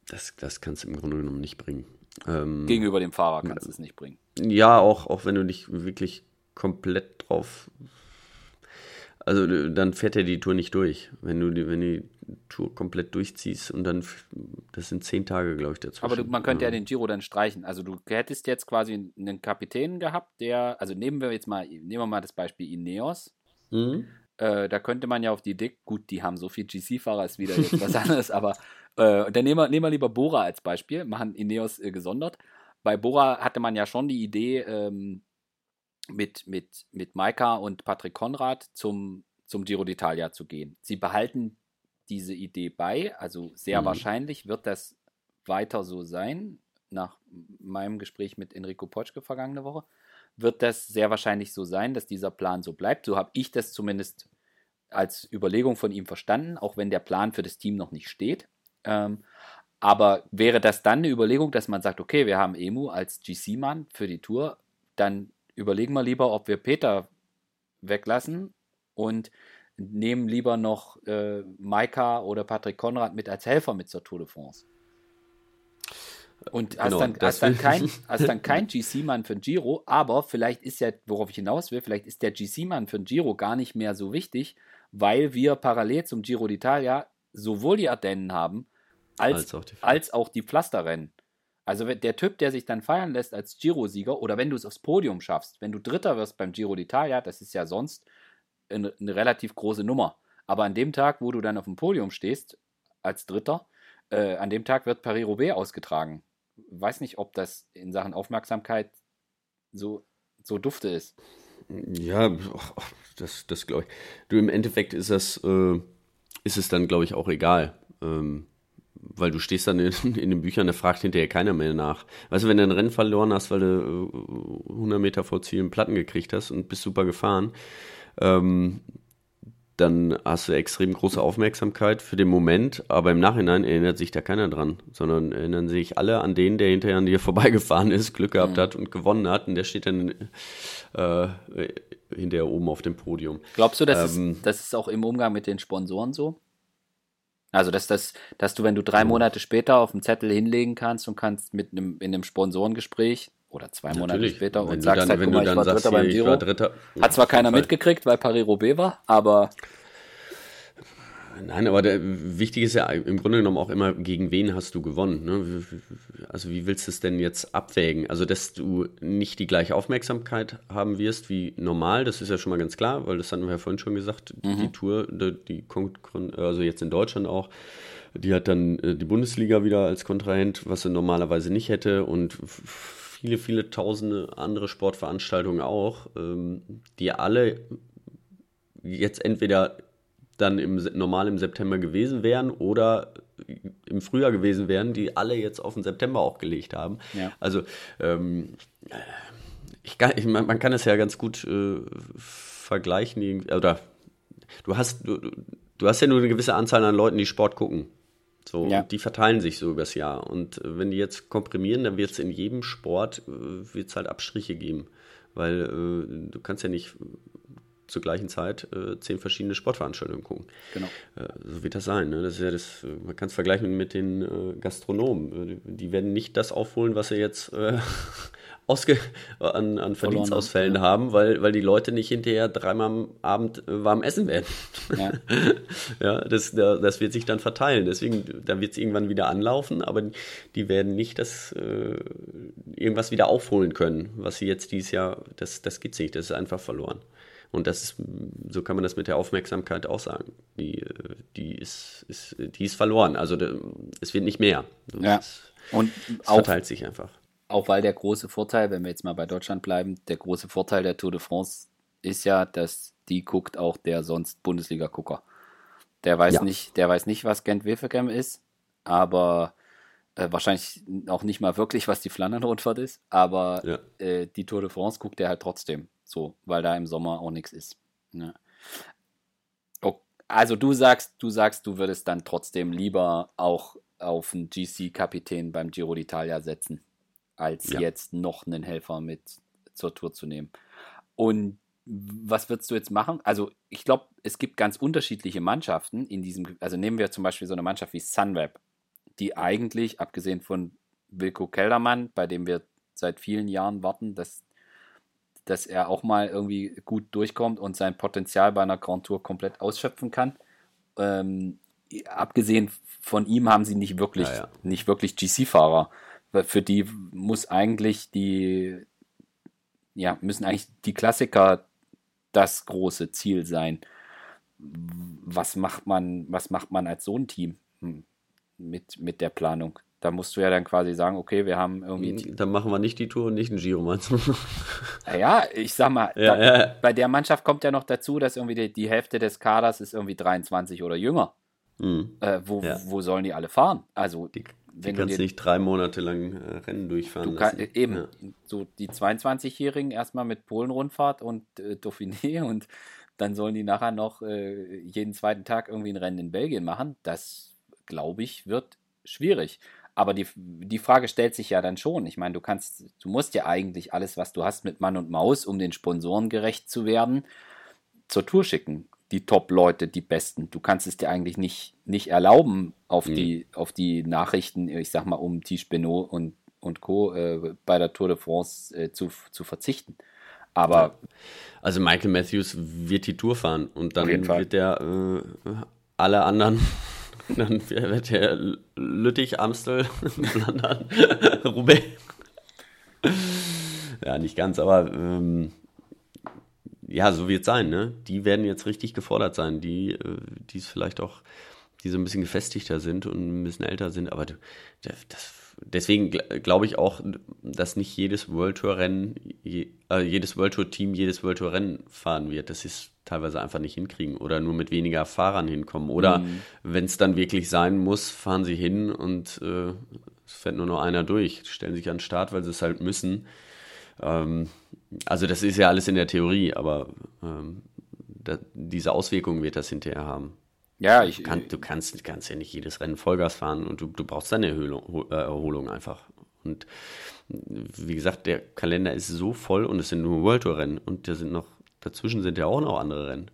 das, das kannst du im Grunde genommen nicht bringen. Ähm, Gegenüber dem Fahrer kannst du es nicht bringen. Ja, auch, auch wenn du dich wirklich komplett drauf also dann fährt er die Tour nicht durch. Wenn du die, wenn die Tour komplett durchziehst und dann, das sind zehn Tage, glaube ich, dazwischen. Aber du, man könnte ja. den Giro dann streichen. Also du hättest jetzt quasi einen Kapitän gehabt, der, also nehmen wir jetzt mal, nehmen wir mal das Beispiel Ineos. Mhm. Äh, da könnte man ja auf die Idee, gut, die haben so viel GC-Fahrer, ist wieder jetzt was anderes, aber äh, dann nehmen wir, nehmen wir lieber Bora als Beispiel, machen Ineos äh, gesondert. Bei Bora hatte man ja schon die Idee, ähm, mit, mit, mit Maika und Patrick Konrad zum, zum Giro d'Italia zu gehen. Sie behalten diese Idee bei, also sehr mhm. wahrscheinlich wird das weiter so sein. Nach meinem Gespräch mit Enrico Potschke vergangene Woche wird das sehr wahrscheinlich so sein, dass dieser Plan so bleibt. So habe ich das zumindest als Überlegung von ihm verstanden, auch wenn der Plan für das Team noch nicht steht. Ähm, aber wäre das dann eine Überlegung, dass man sagt, okay, wir haben Emu als GC-Mann für die Tour, dann überlegen wir lieber, ob wir Peter weglassen und nehmen lieber noch äh, Maika oder Patrick Konrad mit als Helfer mit zur Tour de France. Und hast, genau, dann, hast, dann kein, hast dann kein GC-Mann für ein Giro, aber vielleicht ist ja, worauf ich hinaus will, vielleicht ist der GC-Mann für ein Giro gar nicht mehr so wichtig, weil wir parallel zum Giro d'Italia sowohl die Ardennen haben, als, als, auch, die als auch die Pflasterrennen. Also der Typ, der sich dann feiern lässt als Giro-Sieger oder wenn du es aufs Podium schaffst, wenn du Dritter wirst beim Giro d'Italia, das ist ja sonst eine, eine, relativ große Nummer. Aber an dem Tag, wo du dann auf dem Podium stehst, als Dritter, äh, an dem Tag wird Paris-Roubaix ausgetragen. Weiß nicht, ob das in Sachen Aufmerksamkeit so, so dufte ist. Ja, das, das glaube ich. Du, im Endeffekt ist das, äh, ist es dann, glaube ich, auch egal. Ähm, weil du stehst dann in, in, den Büchern, da fragt hinterher keiner mehr nach. Weißt du, wenn du ein Rennen verloren hast, weil du 100 äh, Meter vor Ziel einen Platten gekriegt hast und bist super gefahren, ähm, dann hast du extrem große Aufmerksamkeit für den Moment, aber im Nachhinein erinnert sich da keiner dran, sondern erinnern sich alle an den, der hinterher an dir vorbeigefahren ist, Glück gehabt mhm. hat und gewonnen hat und der steht dann äh, hinterher oben auf dem Podium. Glaubst du, das, ähm, ist, das ist auch im Umgang mit den Sponsoren so? Also, dass, das, dass du, wenn du drei Monate später auf dem Zettel hinlegen kannst und kannst mit einem, in einem Sponsorengespräch oder zwei Natürlich. Monate später und sagst dann, halt, guck mal, ich war Dritter beim Giro. Hat zwar keiner mitgekriegt, weil Paris-Roubaix war, aber Nein, aber der, wichtig ist ja im Grunde genommen auch immer, gegen wen hast du gewonnen? Ne? Also wie willst du es denn jetzt abwägen? Also dass du nicht die gleiche Aufmerksamkeit haben wirst wie normal, das ist ja schon mal ganz klar, weil das hatten wir ja vorhin schon gesagt, mhm. die Tour, die, die, also jetzt in Deutschland auch, die hat dann äh, die Bundesliga wieder als Kontrahent, was sie normalerweise nicht hätte und viele, viele tausende andere Sportveranstaltungen auch, ähm, die alle jetzt entweder dann im, normal im September gewesen wären oder im Frühjahr gewesen wären, die alle jetzt auf den September auch gelegt haben. Ja. Also ähm, ich kann, ich, man kann es ja ganz gut äh, vergleichen oder du hast du, du hast ja nur eine gewisse Anzahl an Leuten, die Sport gucken. So, ja. die verteilen sich so übers Jahr. Und äh, wenn die jetzt komprimieren, dann wird es in jedem Sport äh, wird's halt Abstriche geben. Weil äh, du kannst ja nicht zur gleichen Zeit äh, zehn verschiedene Sportveranstaltungen gucken. Genau. Äh, so wird das sein. Ne? Das ist ja das, äh, man kann es vergleichen mit den äh, Gastronomen. Äh, die werden nicht das aufholen, was sie jetzt äh, ausge an, an Verdienstausfällen ja. haben, weil, weil die Leute nicht hinterher dreimal am Abend warm essen werden. Ja, ja das, das wird sich dann verteilen. Deswegen, da wird es irgendwann wieder anlaufen, aber die werden nicht das äh, irgendwas wieder aufholen können, was sie jetzt dieses Jahr, das, das gibt es nicht, das ist einfach verloren. Und das ist, so kann man das mit der Aufmerksamkeit auch sagen. Die, die, ist, ist, die ist verloren. Also es wird nicht mehr. Ja. Ist, und es auch, verteilt sich einfach. Auch weil der große Vorteil, wenn wir jetzt mal bei Deutschland bleiben, der große Vorteil der Tour de France ist ja, dass die guckt auch der sonst Bundesliga-Gucker. Der weiß ja. nicht, der weiß nicht, was Gent Wevelgem ist, aber äh, wahrscheinlich auch nicht mal wirklich, was die Flandern-Rundfahrt ist, aber ja. äh, die Tour de France guckt er halt trotzdem so, weil da im Sommer auch nichts ist. Ja. Oh, also du sagst, du sagst, du würdest dann trotzdem lieber auch auf einen GC-Kapitän beim Giro d'Italia setzen, als ja. jetzt noch einen Helfer mit zur Tour zu nehmen. Und was würdest du jetzt machen? Also, ich glaube, es gibt ganz unterschiedliche Mannschaften in diesem, also nehmen wir zum Beispiel so eine Mannschaft wie Sunweb, die eigentlich, abgesehen von Wilko Keldermann, bei dem wir seit vielen Jahren warten, dass, dass er auch mal irgendwie gut durchkommt und sein Potenzial bei einer Grand Tour komplett ausschöpfen kann. Ähm, abgesehen von ihm haben sie nicht wirklich, ja, ja. nicht wirklich GC-Fahrer. Für die muss eigentlich die, ja, müssen eigentlich die Klassiker das große Ziel sein. Was macht man, was macht man als so ein Team hm, mit, mit der Planung? Da musst du ja dann quasi sagen, okay, wir haben irgendwie. Dann machen wir nicht die Tour und nicht einen Giro, meinst du? Naja, ich sag mal, ja, da, ja. bei der Mannschaft kommt ja noch dazu, dass irgendwie die, die Hälfte des Kaders ist irgendwie 23 oder jünger. Mhm. Äh, wo, ja. wo sollen die alle fahren? Also, die, die kannst du nicht drei Monate lang äh, Rennen durchfahren. Kann, eben, ja. so die 22-Jährigen erstmal mit Polen-Rundfahrt und äh, Dauphiné und dann sollen die nachher noch äh, jeden zweiten Tag irgendwie ein Rennen in Belgien machen. Das, glaube ich, wird schwierig. Aber die, die Frage stellt sich ja dann schon. Ich meine, du kannst, du musst ja eigentlich alles, was du hast mit Mann und Maus, um den Sponsoren gerecht zu werden, zur Tour schicken die Top-Leute, die Besten. Du kannst es dir eigentlich nicht, nicht erlauben, auf, mhm. die, auf die Nachrichten, ich sag mal, um Tisch Benot und, und Co. Äh, bei der Tour de France äh, zu, zu verzichten. Aber. Also Michael Matthews wird die Tour fahren und dann wird der äh, alle anderen. Dann wird der Lüttich, Amstel, Flandern, Roubaix. Ja, nicht ganz, aber ähm, ja, so wird es sein, ne? Die werden jetzt richtig gefordert sein, die, äh, es vielleicht auch, die so ein bisschen gefestigter sind und ein bisschen älter sind, aber das, deswegen glaube ich auch, dass nicht jedes World Tour Rennen, äh, jedes World Tour Team jedes World Tour Rennen fahren wird. Das ist teilweise einfach nicht hinkriegen oder nur mit weniger Fahrern hinkommen. Oder mhm. wenn es dann wirklich sein muss, fahren sie hin und äh, es fährt nur noch einer durch, stellen sich an den Start, weil sie es halt müssen. Ähm, also das ist ja alles in der Theorie, aber ähm, da, diese Auswirkungen wird das hinterher haben. Ja, ich, du, kann, du kannst, kannst ja nicht jedes Rennen Vollgas fahren und du, du brauchst deine Erholung, äh, Erholung einfach. Und wie gesagt, der Kalender ist so voll und es sind nur World Tour Rennen und da sind noch, dazwischen sind ja auch noch andere Rennen.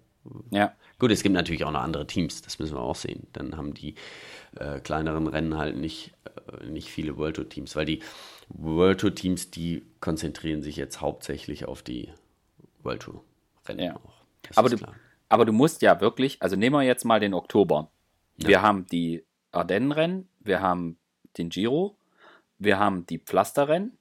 Ja. Gut, es gibt natürlich auch noch andere Teams, das müssen wir auch sehen. Dann haben die äh, kleineren Rennen halt nicht, äh, nicht viele World Tour Teams, weil die World Tour Teams, die konzentrieren sich jetzt hauptsächlich auf die World Tour Rennen ja. auch. aber du, aber du musst ja wirklich, also nehmen wir jetzt mal den Oktober. Ja. Wir haben die Ardennenrennen, wir haben den Giro, wir haben die Pflasterrennen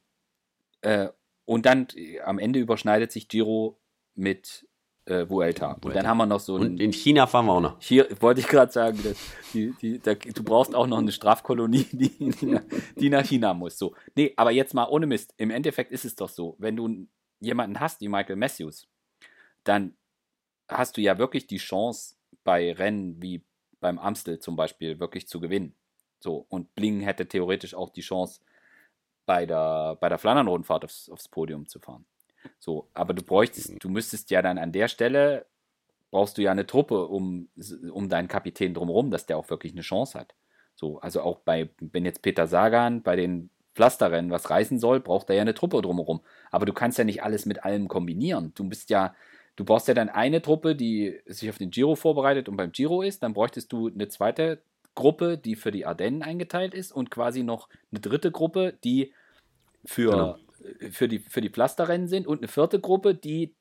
äh, und dann am Ende überschneidet sich Giro mit äh, Vuelta. Und dann haben wir noch so ein, Und in China fahren wir auch noch. Hier wollte ich gerade sagen, dass die, die, da, du brauchst auch noch eine Strafkolonie, die, die, nach China muss. So. Nee, aber jetzt mal ohne Mist. Im Endeffekt ist es doch so, wenn du jemanden hast wie Michael Matthews, dann hast du ja wirklich die Chance, bei Rennen wie beim Amstel zum Beispiel wirklich zu gewinnen. So, und Bling hätte theoretisch auch die Chance, bei der, bei der Flandern-Rundfahrt aufs, aufs Podium zu fahren. So, aber du bräuchtest, du müsstest ja dann an der Stelle, brauchst du ja eine Truppe um, um deinen Kapitän drumherum, dass der auch wirklich eine Chance hat. So, also auch bei, wenn jetzt Peter Sagan bei den Pflasterrennen was reißen soll, braucht er ja eine Truppe drumherum. Aber du kannst ja nicht alles mit allem kombinieren. Du bist ja, du brauchst ja dann eine Truppe, die sich auf den Giro vorbereitet und beim Giro ist. Dann bräuchtest du eine zweite Gruppe, die für die Ardennen eingeteilt ist und quasi noch eine dritte Gruppe, die für genau für die, für die Pflasterrennen sind und eine vierte Gruppe, die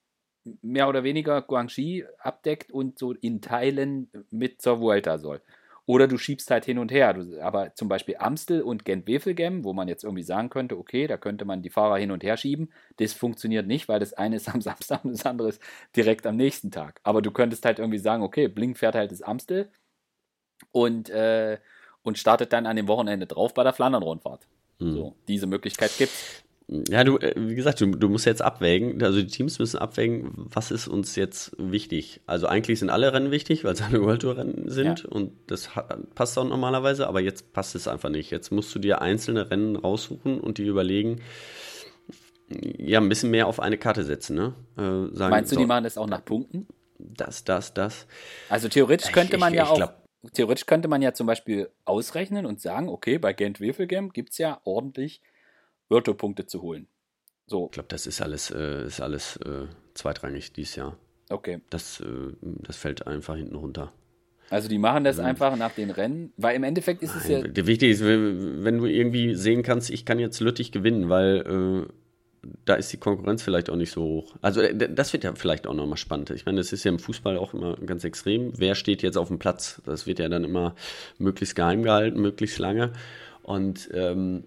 mehr oder weniger Guangxi abdeckt und so in Teilen mit zur Vuelta soll. Oder du schiebst halt hin und her. Du, aber zum Beispiel Amstel und Gent-Wevelgem, wo man jetzt irgendwie sagen könnte, okay, da könnte man die Fahrer hin und her schieben, das funktioniert nicht, weil das eine ist am Samstag und das andere ist direkt am nächsten Tag. Aber du könntest halt irgendwie sagen, okay, Blink fährt halt das Amstel und, äh, und startet dann an dem Wochenende drauf bei der Flandern-Rundfahrt. Mhm. So, diese Möglichkeit gibt's. Ja, du, äh, wie gesagt, du, du musst jetzt abwägen, also die Teams müssen abwägen, was ist uns jetzt wichtig. Also eigentlich sind alle Rennen wichtig, weil es eine World Tour Rennen sind ja. und das passt auch normalerweise, aber jetzt passt es einfach nicht. Jetzt musst du dir einzelne Rennen raussuchen und die überlegen, ja, ein bisschen mehr auf eine Karte setzen, ne? Äh, sagen, Meinst du, so, die machen das auch nach Punkten? Das, das, das. Also theoretisch könnte man ich, ja ich, auch, glaub, theoretisch könnte man ja zum Beispiel ausrechnen und sagen, okay, bei Gent Wevelgem gibt es ja ordentlich Virtual-Punkte zu holen. So. Ich glaube, das ist alles, äh, ist alles äh, zweitrangig dieses Jahr. Okay. Das, äh, das fällt einfach hinten runter. Also die machen das einfach nach den Rennen, weil im Endeffekt ist es Nein, ja. Wichtig ist, wenn du irgendwie sehen kannst, ich kann jetzt Lüttich gewinnen, weil äh, da ist die Konkurrenz vielleicht auch nicht so hoch. Also äh, das wird ja vielleicht auch nochmal spannend. Ich meine, das ist ja im Fußball auch immer ganz extrem. Wer steht jetzt auf dem Platz? Das wird ja dann immer möglichst geheim gehalten, möglichst lange. Und ähm,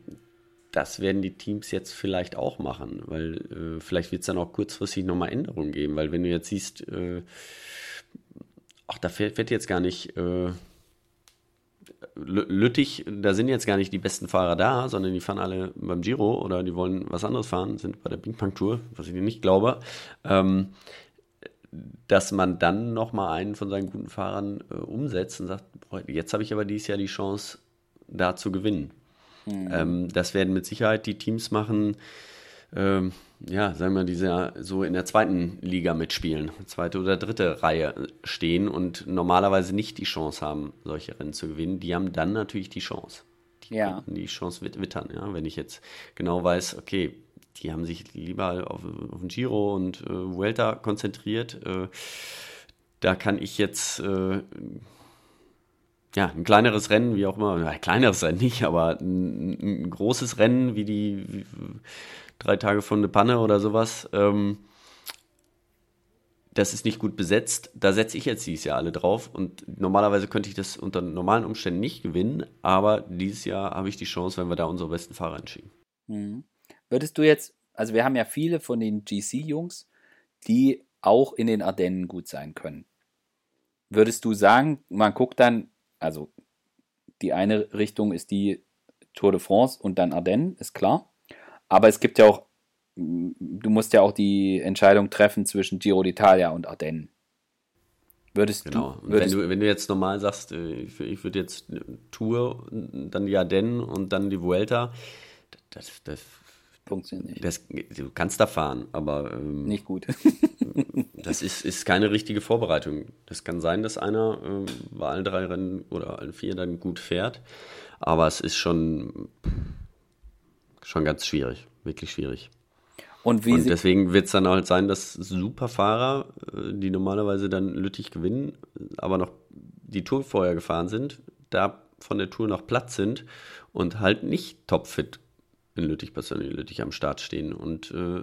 das werden die Teams jetzt vielleicht auch machen, weil äh, vielleicht wird es dann auch kurzfristig nochmal Änderungen geben, weil wenn du jetzt siehst, äh, ach, da fährt, fährt jetzt gar nicht äh, Lüttich, da sind jetzt gar nicht die besten Fahrer da, sondern die fahren alle beim Giro oder die wollen was anderes fahren, sind bei der Bing Pong Tour, was ich nicht glaube. Ähm, dass man dann nochmal einen von seinen guten Fahrern äh, umsetzt und sagt, boah, jetzt habe ich aber dieses Jahr die Chance, da zu gewinnen. Mhm. Ähm, das werden mit Sicherheit die Teams machen, ähm, ja, sagen wir, die so in der zweiten Liga mitspielen, zweite oder dritte Reihe stehen und normalerweise nicht die Chance haben, solche Rennen zu gewinnen. Die haben dann natürlich die Chance. Die ja. die Chance wittern, ja. Wenn ich jetzt genau weiß, okay, die haben sich lieber auf, auf den Giro und äh, Vuelta konzentriert. Äh, da kann ich jetzt äh, ja, ein kleineres Rennen, wie auch immer, ein kleineres Rennen nicht, aber ein, ein großes Rennen wie die wie, drei Tage von der Panne oder sowas, ähm, das ist nicht gut besetzt. Da setze ich jetzt dieses Jahr alle drauf und normalerweise könnte ich das unter normalen Umständen nicht gewinnen, aber dieses Jahr habe ich die Chance, wenn wir da unsere besten Fahrer entschieden. Mhm. Würdest du jetzt, also wir haben ja viele von den GC-Jungs, die auch in den Ardennen gut sein können. Würdest du sagen, man guckt dann, also die eine Richtung ist die Tour de France und dann Ardennen, ist klar. Aber es gibt ja auch, du musst ja auch die Entscheidung treffen zwischen Giro d'Italia und Ardennen. Würdest genau. du, würdest wenn, du, wenn du jetzt normal sagst, äh, ich, ich würde jetzt Tour, dann die Ardennen und dann die Vuelta, das, das funktioniert nicht. Das, du kannst da fahren, aber ähm, nicht gut. das ist, ist keine richtige Vorbereitung. Das kann sein, dass einer ähm, bei allen drei Rennen oder allen vier dann gut fährt, aber es ist schon, schon ganz schwierig, wirklich schwierig. Und, wie und deswegen wird es dann halt sein, dass Superfahrer, äh, die normalerweise dann Lüttich gewinnen, aber noch die Tour vorher gefahren sind, da von der Tour noch Platz sind und halt nicht topfit in Lüttich, persönlich Lüttich am Start stehen und äh,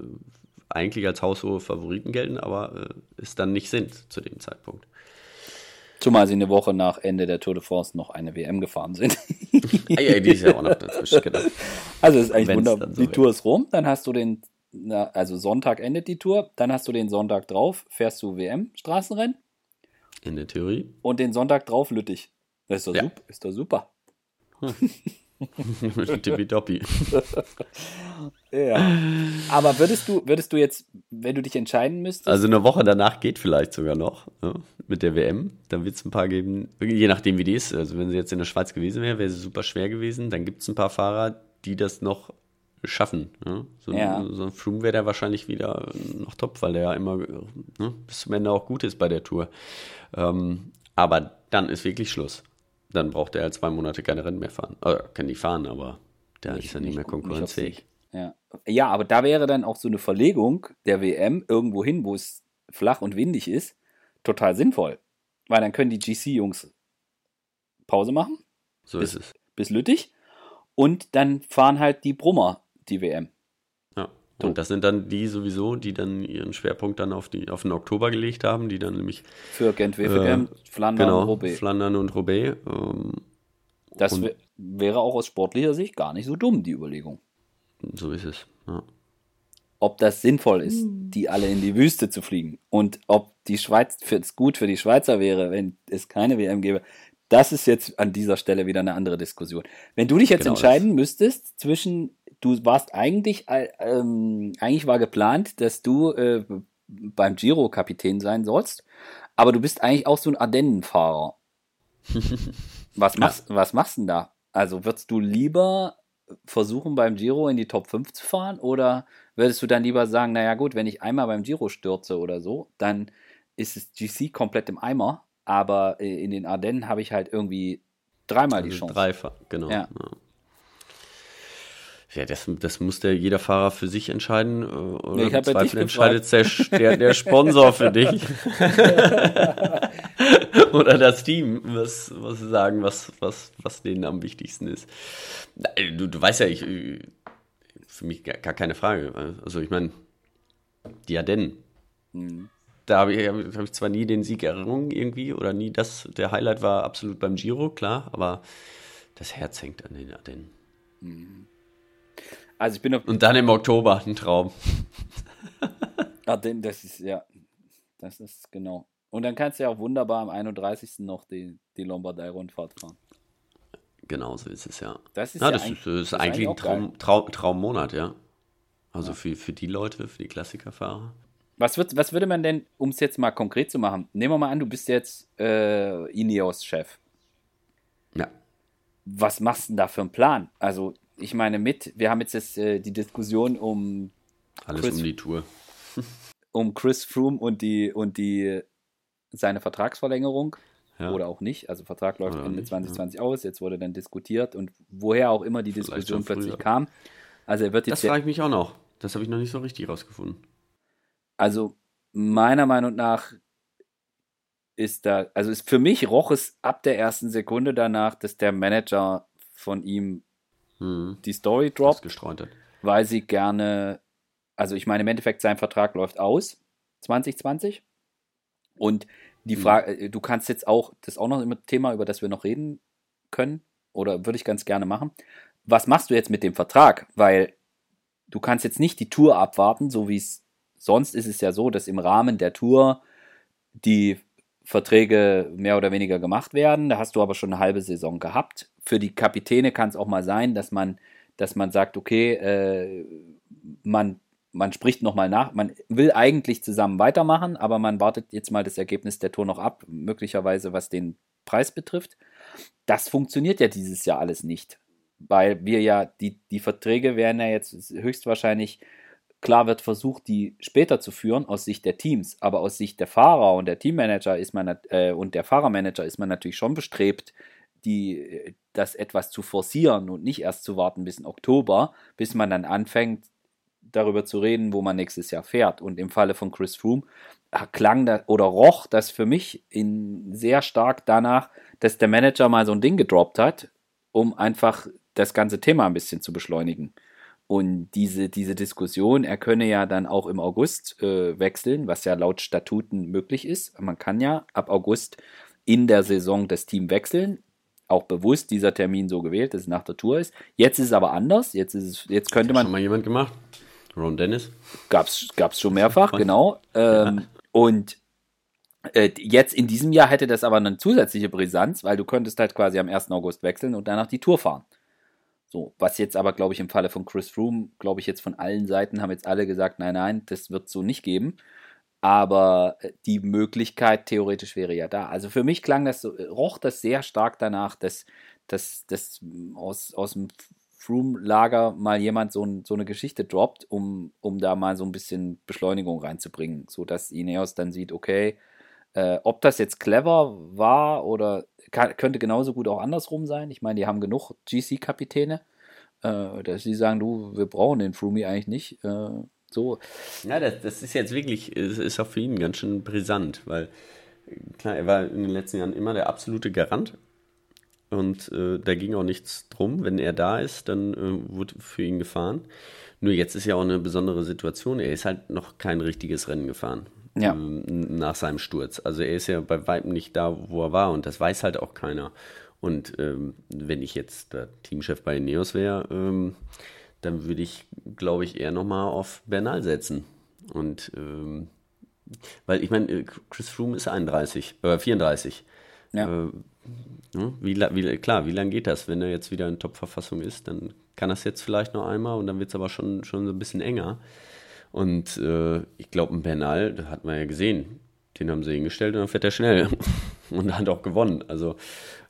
eigentlich als haushohe Favoriten gelten, aber äh, es dann nicht sind zu dem Zeitpunkt. Zumal sie eine Woche nach Ende der Tour de France noch eine WM gefahren sind. ah, ja, die ist ja auch noch dazwischen, genau. Also ist eigentlich wunderbar. So die Tour ist rum, dann hast du den, na, also Sonntag endet die Tour, dann hast du den Sonntag drauf, fährst du WM-Straßenrennen. In der Theorie. Und den Sonntag drauf Lüttich. Das ist doch, ja. super, ist doch super. Hm. Tippitoppi. ja. Aber würdest du, würdest du jetzt, wenn du dich entscheiden müsstest. Also eine Woche danach geht vielleicht sogar noch ja, mit der WM. Dann wird es ein paar geben, je nachdem wie die ist. Also wenn sie jetzt in der Schweiz gewesen wäre, wäre sie super schwer gewesen. Dann gibt es ein paar Fahrer, die das noch schaffen. Ja? So, ja. so ein Froome wäre der wahrscheinlich wieder noch top, weil der ja immer ne, bis zum Ende auch gut ist bei der Tour. Ähm, aber dann ist wirklich Schluss dann braucht er halt zwei Monate keine Rennen mehr fahren. Oder kann die fahren, aber der nicht, ist ja nicht, nicht mehr konkurrenzfähig. Ja. ja, aber da wäre dann auch so eine Verlegung der WM irgendwo hin, wo es flach und windig ist, total sinnvoll. Weil dann können die GC-Jungs Pause machen. So bis, ist es. Bis Lüttich. Und dann fahren halt die Brummer die WM. Und das sind dann die sowieso, die dann ihren Schwerpunkt dann auf, die, auf den Oktober gelegt haben, die dann nämlich. Für Gent äh, Flandern genau, und Roubaix. Flandern und Roubaix. Ähm, das und wäre auch aus sportlicher Sicht gar nicht so dumm, die Überlegung. So ist es, ja. Ob das sinnvoll ist, hm. die alle in die Wüste zu fliegen und ob die Schweiz für es gut für die Schweizer wäre, wenn es keine WM gäbe, das ist jetzt an dieser Stelle wieder eine andere Diskussion. Wenn du dich jetzt genau entscheiden das. müsstest zwischen, du warst eigentlich, äh, ähm, eigentlich war geplant, dass du äh, beim Giro Kapitän sein sollst, aber du bist eigentlich auch so ein Ardennenfahrer. was machst, ja. was machst du denn da? Also würdest du lieber versuchen, beim Giro in die Top 5 zu fahren oder würdest du dann lieber sagen, naja gut, wenn ich einmal beim Giro stürze oder so, dann ist das GC komplett im Eimer aber äh, in den Ardennen habe ich halt irgendwie dreimal also die Chance. Dreifach, genau. Ja. ja. Ja, das, das muss der jeder Fahrer für sich entscheiden. Äh, oder nee, im Zweifel entscheidet der, der, der Sponsor für dich. oder das Team, was, was sie sagen, was, was, was denen am wichtigsten ist. Du, du weißt ja, ich, für mich gar, gar keine Frage. Also ich meine, die Ardennen. Mhm da habe ich, hab ich zwar nie den Sieg errungen irgendwie oder nie das, der Highlight war absolut beim Giro, klar, aber das Herz hängt an den Ardennen. Mhm. Also ich bin Und dann im Oktober ein Traum. Ardennen, das ist, ja, das ist genau. Und dann kannst du ja auch wunderbar am 31. noch die, die Lombardei-Rundfahrt fahren. Genau so ist es, ja. Das ist, ja, ja das ist, ist eigentlich ein Traum, Traum, Traummonat, ja. Also ja. Für, für die Leute, für die Klassikerfahrer. Was, wird, was würde man denn, um es jetzt mal konkret zu machen, nehmen wir mal an, du bist jetzt äh, Ineos-Chef. Ja. Was machst du denn da für einen Plan? Also, ich meine, mit, wir haben jetzt das, äh, die Diskussion um. Alles Chris, um die Tour. um Chris Froome und die, und die seine Vertragsverlängerung. Ja. Oder auch nicht. Also Vertrag läuft Ende nicht, 2020 ja. aus, jetzt wurde dann diskutiert und woher auch immer die Vielleicht Diskussion plötzlich kam. Also er wird jetzt. Das frage ich mich auch noch. Das habe ich noch nicht so richtig rausgefunden. Also meiner Meinung nach ist da, also ist für mich roch es ab der ersten Sekunde danach, dass der Manager von ihm hm. die Story droppt, weil sie gerne, also ich meine im Endeffekt sein Vertrag läuft aus 2020 und die hm. Frage, hm. du kannst jetzt auch, das ist auch noch ein Thema, über das wir noch reden können oder würde ich ganz gerne machen. Was machst du jetzt mit dem Vertrag? Weil du kannst jetzt nicht die Tour abwarten, so wie es sonst ist es ja so, dass im Rahmen der Tour die Verträge mehr oder weniger gemacht werden. Da hast du aber schon eine halbe Saison gehabt. Für die Kapitäne kann es auch mal sein, dass man, dass man sagt, okay, äh, man, man spricht nochmal nach. Man will eigentlich zusammen weitermachen, aber man wartet jetzt mal das Ergebnis der Tour noch ab, möglicherweise was den Preis betrifft. Das funktioniert ja dieses Jahr alles nicht, weil wir ja, die, die Verträge werden ja jetzt höchstwahrscheinlich Klar wird versucht, die später zu führen aus Sicht der Teams, aber aus Sicht der Fahrer und der Teammanager ist man äh, und der Fahrermanager ist man natürlich schon bestrebt, die, das etwas zu forcieren und nicht erst zu warten bis in Oktober, bis man dann anfängt, darüber zu reden, wo man nächstes Jahr fährt. Und im Falle von Chris Froome klang das oder roch das für mich in sehr stark danach, dass der Manager mal so ein Ding gedroppt hat, um einfach das ganze Thema ein bisschen zu beschleunigen. Und diese, diese Diskussion, er könne ja dann auch im August äh, wechseln, was ja laut Statuten möglich ist. Man kann ja ab August in der Saison das Team wechseln. Auch bewusst dieser Termin so gewählt, dass es nach der Tour ist. Jetzt ist es aber anders. Jetzt, ist es, jetzt könnte man. Hat schon mal jemand gemacht? Ron Dennis? Gab es schon mehrfach, genau. Ähm, ja. Und äh, jetzt in diesem Jahr hätte das aber eine zusätzliche Brisanz, weil du könntest halt quasi am 1. August wechseln und danach die Tour fahren. So, was jetzt aber, glaube ich, im Falle von Chris Froome, glaube ich, jetzt von allen Seiten haben jetzt alle gesagt, nein, nein, das wird so nicht geben. Aber äh, die Möglichkeit theoretisch wäre ja da. Also für mich klang das so, roch das sehr stark danach, dass, dass, dass aus, aus dem Froome-Lager mal jemand so, ein, so, eine Geschichte droppt, um, um da mal so ein bisschen Beschleunigung reinzubringen, sodass Ineos dann sieht, okay, äh, ob das jetzt clever war oder kann, könnte genauso gut auch andersrum sein. Ich meine, die haben genug GC-Kapitäne, äh, dass sie sagen, du, wir brauchen den Frumi eigentlich nicht. Äh, so. Ja, das, das ist jetzt wirklich, ist, ist auch für ihn ganz schön brisant, weil klar, er war in den letzten Jahren immer der absolute Garant. und äh, da ging auch nichts drum. Wenn er da ist, dann äh, wurde für ihn gefahren. Nur jetzt ist ja auch eine besondere Situation. Er ist halt noch kein richtiges Rennen gefahren. Ja. Ähm, nach seinem Sturz. Also er ist ja bei weitem nicht da, wo er war und das weiß halt auch keiner. Und ähm, wenn ich jetzt der Teamchef bei Neos wäre, ähm, dann würde ich, glaube ich, eher nochmal auf Bernal setzen. Und ähm, weil ich meine, Chris Froome ist 31, äh, 34. Ja. Äh, ne, wie, wie, klar, wie lange geht das? Wenn er jetzt wieder in Top-Verfassung ist, dann kann das jetzt vielleicht noch einmal und dann wird es aber schon, schon so ein bisschen enger. Und äh, ich glaube, ein Bernal, das hat man ja gesehen, den haben sie hingestellt und dann fährt er schnell und hat auch gewonnen. Also,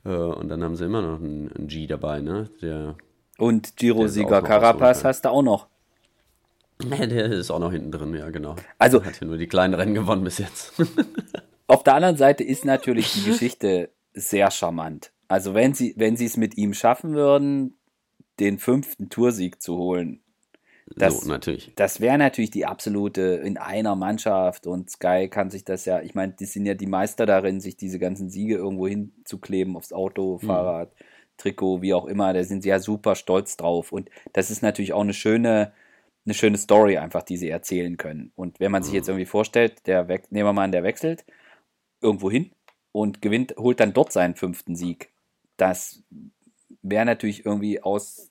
äh, und dann haben sie immer noch einen, einen G dabei, ne? Der, und Giro-Sieger Carapaz hast du auch noch. Ja, der ist auch noch hinten drin, ja, genau. Also, hat ja nur die kleinen Rennen gewonnen bis jetzt. auf der anderen Seite ist natürlich die Geschichte sehr charmant. Also, wenn sie, wenn sie es mit ihm schaffen würden, den fünften Toursieg zu holen, das, so, natürlich. Das wäre natürlich die absolute in einer Mannschaft und Sky kann sich das ja, ich meine, die sind ja die Meister darin, sich diese ganzen Siege irgendwo hinzukleben aufs Auto, mhm. Fahrrad, mhm. Trikot, wie auch immer. Da sind sie ja super stolz drauf. Und das ist natürlich auch eine schöne, eine schöne Story einfach, die sie erzählen können. Und wenn man sich jetzt mhm. irgendwie vorstellt, der nehmen wir mal an, der wechselt irgendwo hin und gewinnt, holt dann dort seinen fünften Sieg. Das wäre natürlich irgendwie aus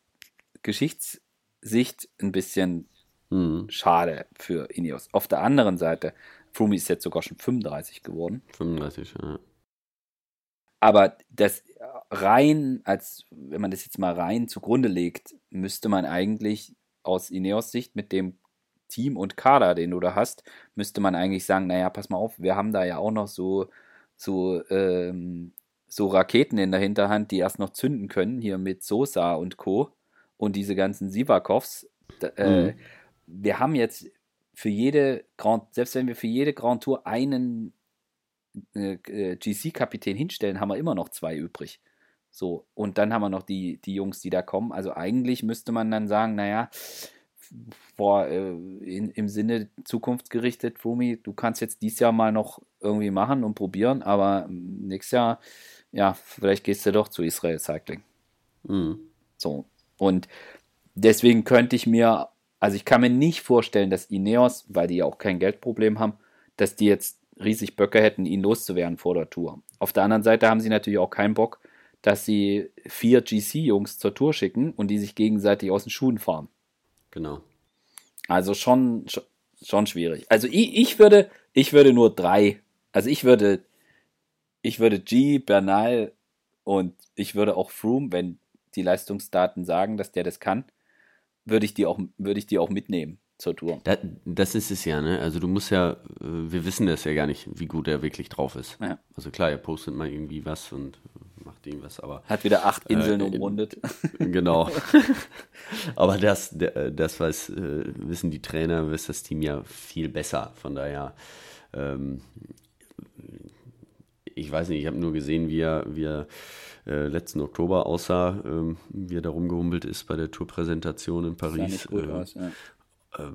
Geschichtssicht ein bisschen mhm. schade für Ineos. Auf der anderen Seite, Froome ist jetzt sogar schon 35 geworden. 35, ja. Aber das rein, als wenn man das jetzt mal rein zugrunde legt, müsste man eigentlich aus Ineos Sicht mit dem Team und Kader, den du da hast, müsste man eigentlich sagen, naja, pass mal auf, wir haben da ja auch noch so, so, ähm, so Raketen in der Hinterhand, die erst noch zünden können, hier mit Sosa und Co. und diese ganzen Sivakovs. Äh, mhm. Wir haben jetzt für jede Grand, selbst wenn wir für jede Grand Tour einen äh, äh GC-Kapitän hinstellen, haben wir immer noch zwei übrig. So, und dann haben wir noch die, die Jungs, die da kommen. Also eigentlich müsste man dann sagen, naja, boah, äh, in, im Sinne zukunftsgerichtet, Fumi, du kannst jetzt dieses Jahr mal noch irgendwie machen und probieren, aber nächstes Jahr, ja, vielleicht gehst du doch zu Israel Cycling. Mhm. So, und deswegen könnte ich mir, also ich kann mir nicht vorstellen, dass Ineos, weil die ja auch kein Geldproblem haben, dass die jetzt riesig Böcke hätten, ihn loszuwerden vor der Tour. Auf der anderen Seite haben sie natürlich auch keinen Bock, dass sie vier GC-Jungs zur Tour schicken und die sich gegenseitig aus den Schuhen fahren. Genau. Also schon, schon, schwierig. Also ich, ich würde, ich würde nur drei. Also ich würde, ich würde G, Bernal und ich würde auch Froome, wenn die Leistungsdaten sagen, dass der das kann, würde ich die auch, würde ich die auch mitnehmen zur Tour. Da, das ist es ja, ne? Also du musst ja, äh, wir wissen das ja gar nicht, wie gut er wirklich drauf ist. Ja. Also klar, er postet mal irgendwie was und macht irgendwas, aber. Hat wieder acht Inseln äh, umrundet. Genau. aber das, das weiß, äh, wissen die Trainer, weiß das Team ja viel besser. Von daher, ähm, ich weiß nicht, ich habe nur gesehen, wie er, wie er äh, letzten Oktober aussah, ähm, wie er da rumgehumpelt ist bei der Tourpräsentation in Paris. Nicht gut äh, aus, ja. Äh,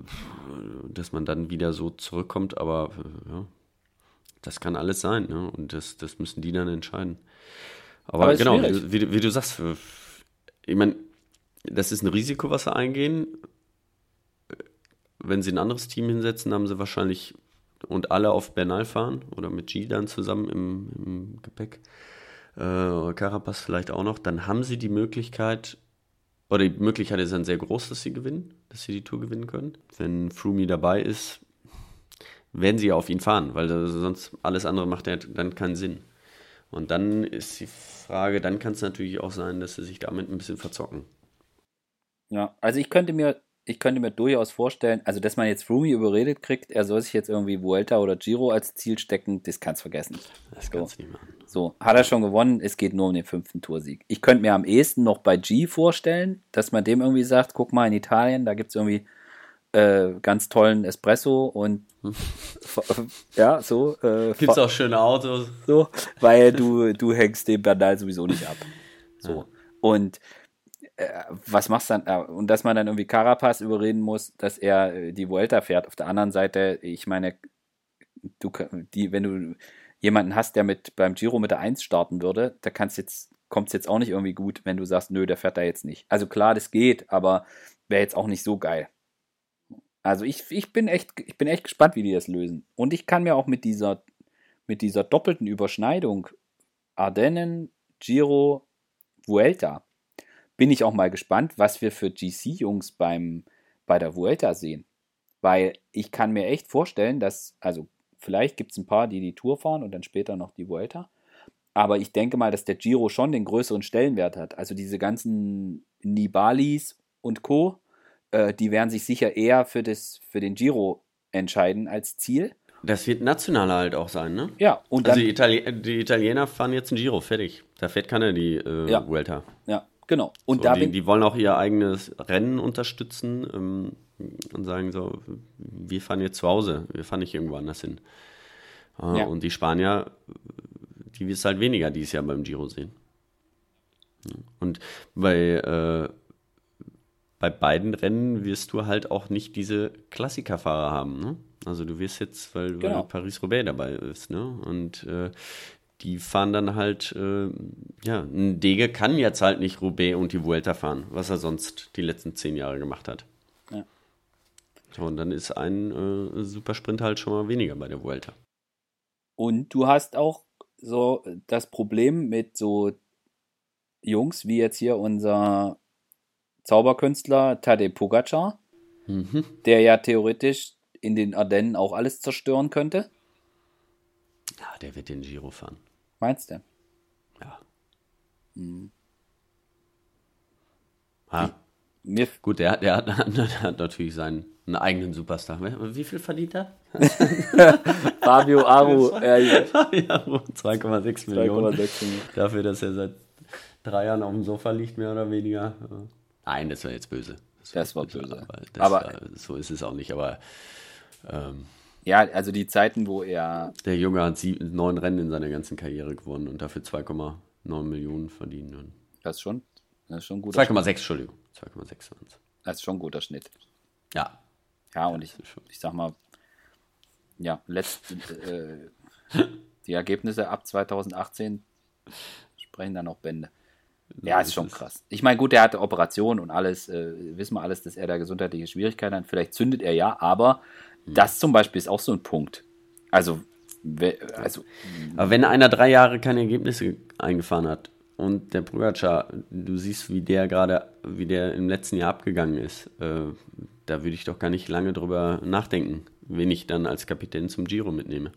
dass man dann wieder so zurückkommt, aber äh, ja, das kann alles sein, ne? Und das, das müssen die dann entscheiden. Aber, aber genau, wie, wie, du sagst, ich meine, das ist ein Risiko, was sie eingehen. Wenn sie ein anderes Team hinsetzen, haben sie wahrscheinlich und alle auf Bernal fahren oder mit G dann zusammen im, im Gepäck. Äh, Carapaz vielleicht auch noch, dann haben sie die Möglichkeit, oder die Möglichkeit ist dann sehr groß, dass sie gewinnen, dass sie die Tour gewinnen können. Wenn Froome dabei ist, werden sie auf ihn fahren, weil sonst alles andere macht ja dann keinen Sinn. Und dann ist die Frage, dann kann es natürlich auch sein, dass sie sich damit ein bisschen verzocken. Ja, also ich könnte mir ich könnte mir durchaus vorstellen, also dass man jetzt Froome überredet kriegt, er soll sich jetzt irgendwie Vuelta oder Giro als Ziel stecken, das kannst du vergessen. Das kannst du nicht machen. So, hat er schon gewonnen, es geht nur um den fünften Toursieg. Ich könnte mir am ehesten noch bei G vorstellen, dass man dem irgendwie sagt, guck mal in Italien, da gibt es irgendwie äh, ganz tollen Espresso und hm. ja, so. Äh, Gibt es auch schöne Autos. So, weil du, du hängst dem Bernal sowieso nicht ab. So. Ja. Und was machst du dann? Äh, und dass man dann irgendwie Carapaz überreden muss, dass er äh, die Vuelta fährt. Auf der anderen Seite, ich meine, du, die, wenn du jemanden hast, der mit beim Giro mit der 1 starten würde, da jetzt kommt es jetzt auch nicht irgendwie gut, wenn du sagst, nö, der fährt da jetzt nicht. Also klar, das geht, aber wäre jetzt auch nicht so geil. Also ich, ich bin echt, ich bin echt gespannt, wie die das lösen. Und ich kann mir auch mit dieser, mit dieser doppelten Überschneidung Ardennen, Giro, Vuelta, bin ich auch mal gespannt, was wir für GC-Jungs beim, bei der Vuelta sehen. Weil ich kann mir echt vorstellen, dass, also vielleicht gibt es ein paar, die die Tour fahren und dann später noch die Vuelta. Aber ich denke mal, dass der Giro schon den größeren Stellenwert hat. Also diese ganzen Nibalis und Co., äh, die werden sich sicher eher für, das, für den Giro entscheiden als Ziel. Das wird nationaler halt auch sein, ne? Ja, und also die, Itali die, Italiener fahren jetzt ein Giro, fertig. Da fährt keiner die äh, ja. Vuelta. Ja, genau. Und so, da die, die, wollen auch ihr eigenes Rennen unterstützen ähm, und sagen so, wir fahren jetzt zu Hause, wir fahren nicht irgendwo anders hin. Äh, ja. Und die Spanier, die wirst halt weniger dieses Jahr beim Giro sehen. Und bei, äh, bei beiden Rennen wirst du halt auch nicht diese Klassikerfahrer haben, ne? Also du wirst jetzt, weil, genau. weil Paris-Roubaix dabei ist, ne? Und äh, die fahren dann halt, äh, ja, ein Dege kann jetzt halt nicht Roubaix und die Vuelta fahren, was er sonst die letzten zehn Jahre gemacht hat. Ja. So, und dann ist ein äh, Supersprint halt schon mal weniger bei der Vuelta. Und du hast auch so das Problem mit so Jungs wie jetzt hier unser Zauberkünstler Tadej Pogacar, mhm. der ja theoretisch in den Ardennen auch alles zerstören könnte? Ja, der wird den Giro fahren. Meinst du? Ja. Hm. Ah. Mir Gut, der, der, hat, der hat natürlich seinen einen eigenen Superstar. Wie viel verdient er? Fabio Aru. Fabio Aru, 2,6 Millionen. Dafür, dass er seit drei Jahren auf dem Sofa liegt, mehr oder weniger. Nein, das war jetzt böse. Das, das war böse. Aber, das aber so ist es auch nicht. Aber ähm, ja, also die Zeiten, wo er. Der Junge hat sieben, neun Rennen in seiner ganzen Karriere gewonnen und dafür 2,9 Millionen verdient. Das ist schon, das ist schon gut. 2,6, Entschuldigung. 2,6 waren es. Das ist schon ein guter Schnitt. Ja. Ja, und ich, ich sag mal, ja, letzte, äh, die Ergebnisse ab 2018 sprechen dann auch Bände. Ja, ist schon krass. Ich meine, gut, er hatte Operationen und alles, äh, wissen wir alles, dass er da gesundheitliche Schwierigkeiten hat. Vielleicht zündet er ja, aber. Das zum Beispiel ist auch so ein Punkt. Also, also Aber wenn einer drei Jahre keine Ergebnisse eingefahren hat und der Pogacar, du siehst, wie der gerade, wie der im letzten Jahr abgegangen ist, äh, da würde ich doch gar nicht lange drüber nachdenken, wen ich dann als Kapitän zum Giro mitnehme.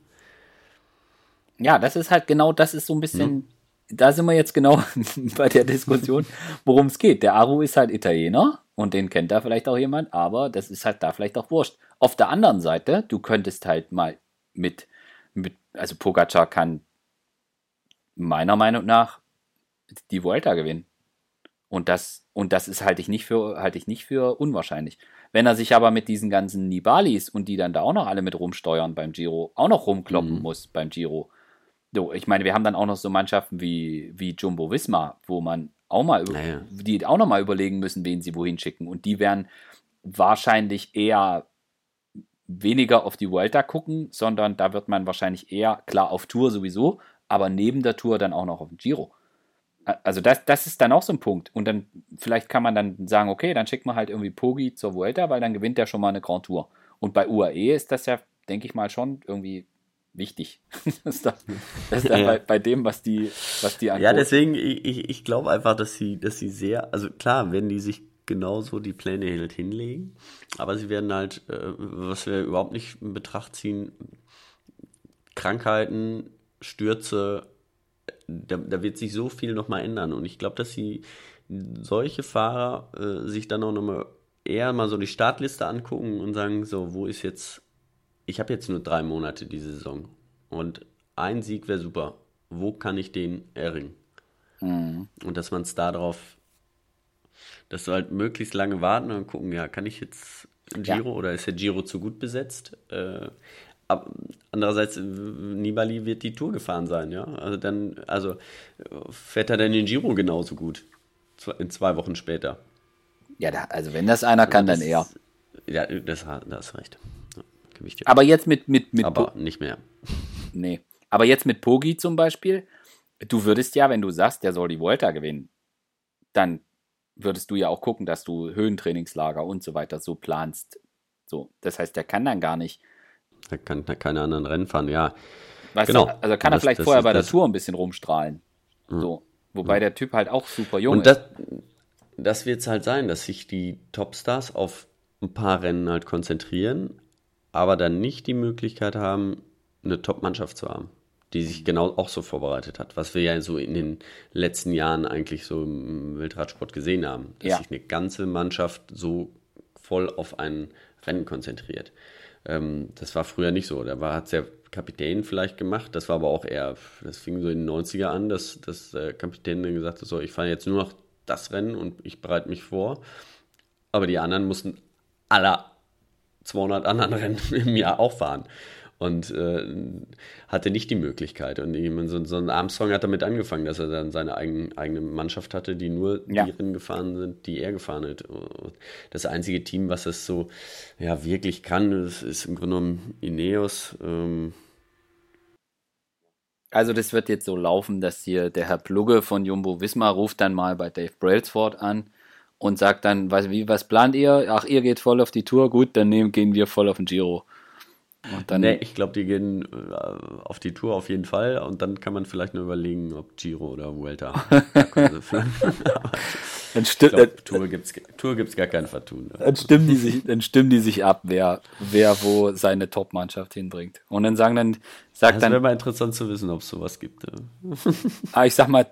Ja, das ist halt genau, das ist so ein bisschen, hm. da sind wir jetzt genau bei der Diskussion, worum es geht. Der Aru ist halt Italiener und den kennt da vielleicht auch jemand, aber das ist halt da vielleicht auch wurscht. Auf der anderen Seite, du könntest halt mal mit, mit also Pogacar kann meiner Meinung nach die Vuelta gewinnen. Und das, und das ist halte ich nicht für, halte ich nicht für unwahrscheinlich. Wenn er sich aber mit diesen ganzen Nibalis und die dann da auch noch alle mit rumsteuern beim Giro, auch noch rumkloppen mhm. muss beim Giro. So, ich meine, wir haben dann auch noch so Mannschaften wie, wie Jumbo Visma, wo man auch mal, naja. die auch noch mal überlegen müssen, wen sie wohin schicken. Und die werden wahrscheinlich eher weniger auf die Vuelta gucken, sondern da wird man wahrscheinlich eher, klar, auf Tour sowieso, aber neben der Tour dann auch noch auf den Giro. Also das, das ist dann auch so ein Punkt. Und dann vielleicht kann man dann sagen, okay, dann schickt man halt irgendwie Pogi zur Vuelta, weil dann gewinnt er schon mal eine Grand Tour. Und bei UAE ist das ja, denke ich mal, schon irgendwie wichtig. das ist dann, das ist dann ja. bei, bei, dem, was die, was die angucken. Ja, deswegen, ich, ich glaube einfach, dass sie, dass sie sehr, also klar, wenn die sich genauso die Pläne halt hinlegen, aber sie werden halt, äh, was wir überhaupt nicht in Betracht ziehen, Krankheiten, Stürze, da, da wird sich so viel nochmal ändern und ich glaube, dass sie solche Fahrer äh, sich dann auch nochmal eher mal so die Startliste angucken und sagen, so, wo ist jetzt ich habe jetzt nur drei Monate diese Saison und ein Sieg wäre super. Wo kann ich den erringen? Mhm. Und dass man es darauf, dass du halt möglichst lange warten und gucken, ja, kann ich jetzt Giro ja. oder ist der Giro zu gut besetzt? Äh, ab, andererseits, Nibali wird die Tour gefahren sein, ja. Also dann, also fährt er dann den Giro genauso gut. In zwei Wochen später. Ja, da, also wenn das einer kann, das, dann er. Ja, das, da hast recht. Aber jetzt mit, mit, mit Aber nicht mehr. Nee. Aber jetzt mit Pogi zum Beispiel, du würdest ja, wenn du sagst, der soll die Vuelta gewinnen, dann würdest du ja auch gucken, dass du Höhentrainingslager und so weiter so planst. So, das heißt, der kann dann gar nicht. Er kann keine anderen Rennen fahren, ja. Weißt genau. Du, also kann er vielleicht vorher bei der Tour ein bisschen rumstrahlen. Mhm. So, wobei mhm. der Typ halt auch super jung und ist. Und das wird es halt sein, dass sich die Topstars auf ein paar Rennen halt konzentrieren, aber dann nicht die Möglichkeit haben, eine Top-Mannschaft zu haben die sich genau auch so vorbereitet hat, was wir ja so in den letzten Jahren eigentlich so im Wildradsport gesehen haben, dass ja. sich eine ganze Mannschaft so voll auf ein Rennen konzentriert. Ähm, das war früher nicht so. Da war, hat es der Kapitän vielleicht gemacht, das war aber auch eher, das fing so in den 90er an, dass, dass der Kapitän dann gesagt hat, so, ich fahre jetzt nur noch das Rennen und ich bereite mich vor. Aber die anderen mussten aller 200 anderen Rennen im Jahr auch fahren und äh, hatte nicht die Möglichkeit. Und so, so, ein Armstrong hat damit angefangen, dass er dann seine eigen, eigene Mannschaft hatte, die nur ja. die Rennen gefahren sind, die er gefahren hat. Das einzige Team, was es so ja, wirklich kann, ist, ist im Grunde genommen Ineos. Ähm, also das wird jetzt so laufen, dass hier der Herr Plugge von Jumbo Wismar ruft dann mal bei Dave Brailsford an und sagt dann, was, wie, was plant ihr? Ach, ihr geht voll auf die Tour, gut, dann nehmen, gehen wir voll auf den Giro. Und dann, nee, ich glaube, die gehen äh, auf die Tour auf jeden Fall und dann kann man vielleicht nur überlegen, ob Giro oder Vuelta. dann stimmt, glaub, Tour gibt es Tour gibt's gar kein Vertun. Ne? Dann, stimmen die sich, dann stimmen die sich ab, wer, wer wo seine Top-Mannschaft hinbringt. Und dann sagen dann, sagt das dann. wäre mal interessant zu wissen, ob es sowas gibt. ah, ich sag mal,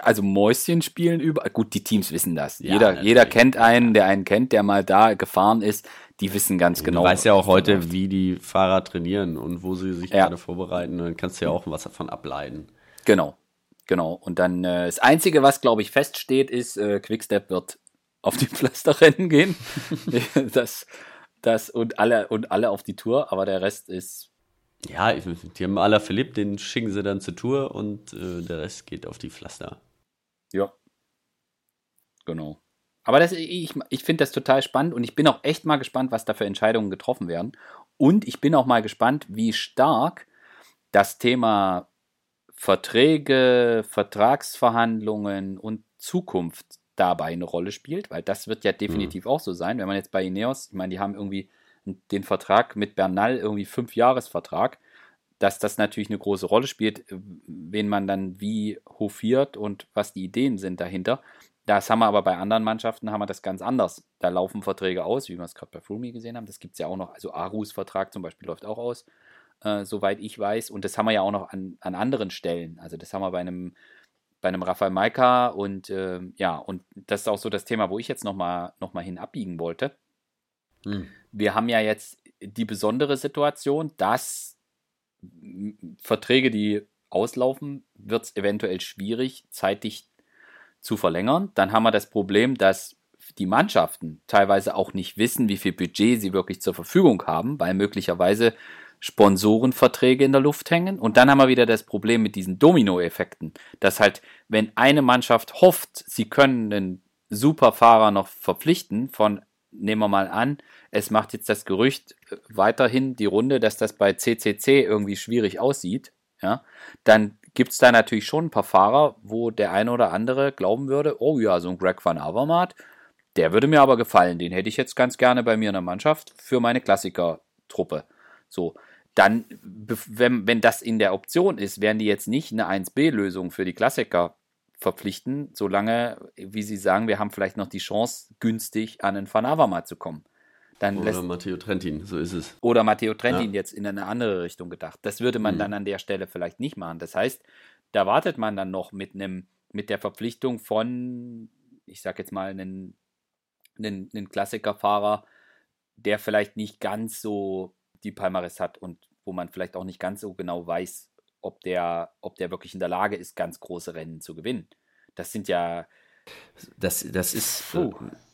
also Mäuschen spielen über. Gut, die Teams wissen das. Ja, jeder, jeder kennt einen, der einen kennt, der mal da gefahren ist die wissen ganz genau. Du weißt ja auch heute, wie die Fahrer trainieren und wo sie sich ja. gerade vorbereiten. Dann kannst du ja auch was davon ableiten. Genau, genau. Und dann äh, das Einzige, was glaube ich feststeht, ist, äh, Quickstep wird auf die Pflasterrennen gehen. das, das und alle und alle auf die Tour, aber der Rest ist. Ja, die haben aller Philipp, den schicken sie dann zur Tour und äh, der Rest geht auf die Pflaster. Ja. Genau. Aber das, ich, ich finde das total spannend und ich bin auch echt mal gespannt, was da für Entscheidungen getroffen werden. Und ich bin auch mal gespannt, wie stark das Thema Verträge, Vertragsverhandlungen und Zukunft dabei eine Rolle spielt, weil das wird ja definitiv mhm. auch so sein. Wenn man jetzt bei Ineos, ich meine, die haben irgendwie den Vertrag mit Bernal, irgendwie fünf Jahresvertrag, dass das natürlich eine große Rolle spielt, wen man dann wie hofiert und was die Ideen sind dahinter. Das haben wir aber bei anderen Mannschaften haben wir das ganz anders. Da laufen Verträge aus, wie wir es gerade bei Fulmi gesehen haben. Das gibt es ja auch noch. Also Arus Vertrag zum Beispiel läuft auch aus, äh, soweit ich weiß. Und das haben wir ja auch noch an, an anderen Stellen. Also das haben wir bei einem, bei einem Rafael Maika und äh, ja, und das ist auch so das Thema, wo ich jetzt nochmal noch mal hin abbiegen wollte. Hm. Wir haben ja jetzt die besondere Situation, dass Verträge, die auslaufen, wird es eventuell schwierig, zeitig zu verlängern. Dann haben wir das Problem, dass die Mannschaften teilweise auch nicht wissen, wie viel Budget sie wirklich zur Verfügung haben, weil möglicherweise Sponsorenverträge in der Luft hängen. Und dann haben wir wieder das Problem mit diesen Dominoeffekten, dass halt, wenn eine Mannschaft hofft, sie können einen Superfahrer noch verpflichten, von, nehmen wir mal an, es macht jetzt das Gerücht weiterhin die Runde, dass das bei CCC irgendwie schwierig aussieht, ja, dann gibt es da natürlich schon ein paar Fahrer, wo der eine oder andere glauben würde, oh ja, so ein Greg van Avermaet, der würde mir aber gefallen, den hätte ich jetzt ganz gerne bei mir in der Mannschaft für meine Klassiker-Truppe. So, dann, wenn, wenn das in der Option ist, werden die jetzt nicht eine 1B-Lösung für die Klassiker verpflichten, solange, wie sie sagen, wir haben vielleicht noch die Chance, günstig an einen Van Avermaet zu kommen. Dann oder lässt, Matteo Trentin, so ist es. Oder Matteo Trentin ja. jetzt in eine andere Richtung gedacht. Das würde man mhm. dann an der Stelle vielleicht nicht machen. Das heißt, da wartet man dann noch mit einem, mit der Verpflichtung von, ich sag jetzt mal, einen, einen, einen Klassikerfahrer, der vielleicht nicht ganz so die Palmares hat und wo man vielleicht auch nicht ganz so genau weiß, ob der, ob der wirklich in der Lage ist, ganz große Rennen zu gewinnen. Das sind ja. Das, das ist. Uh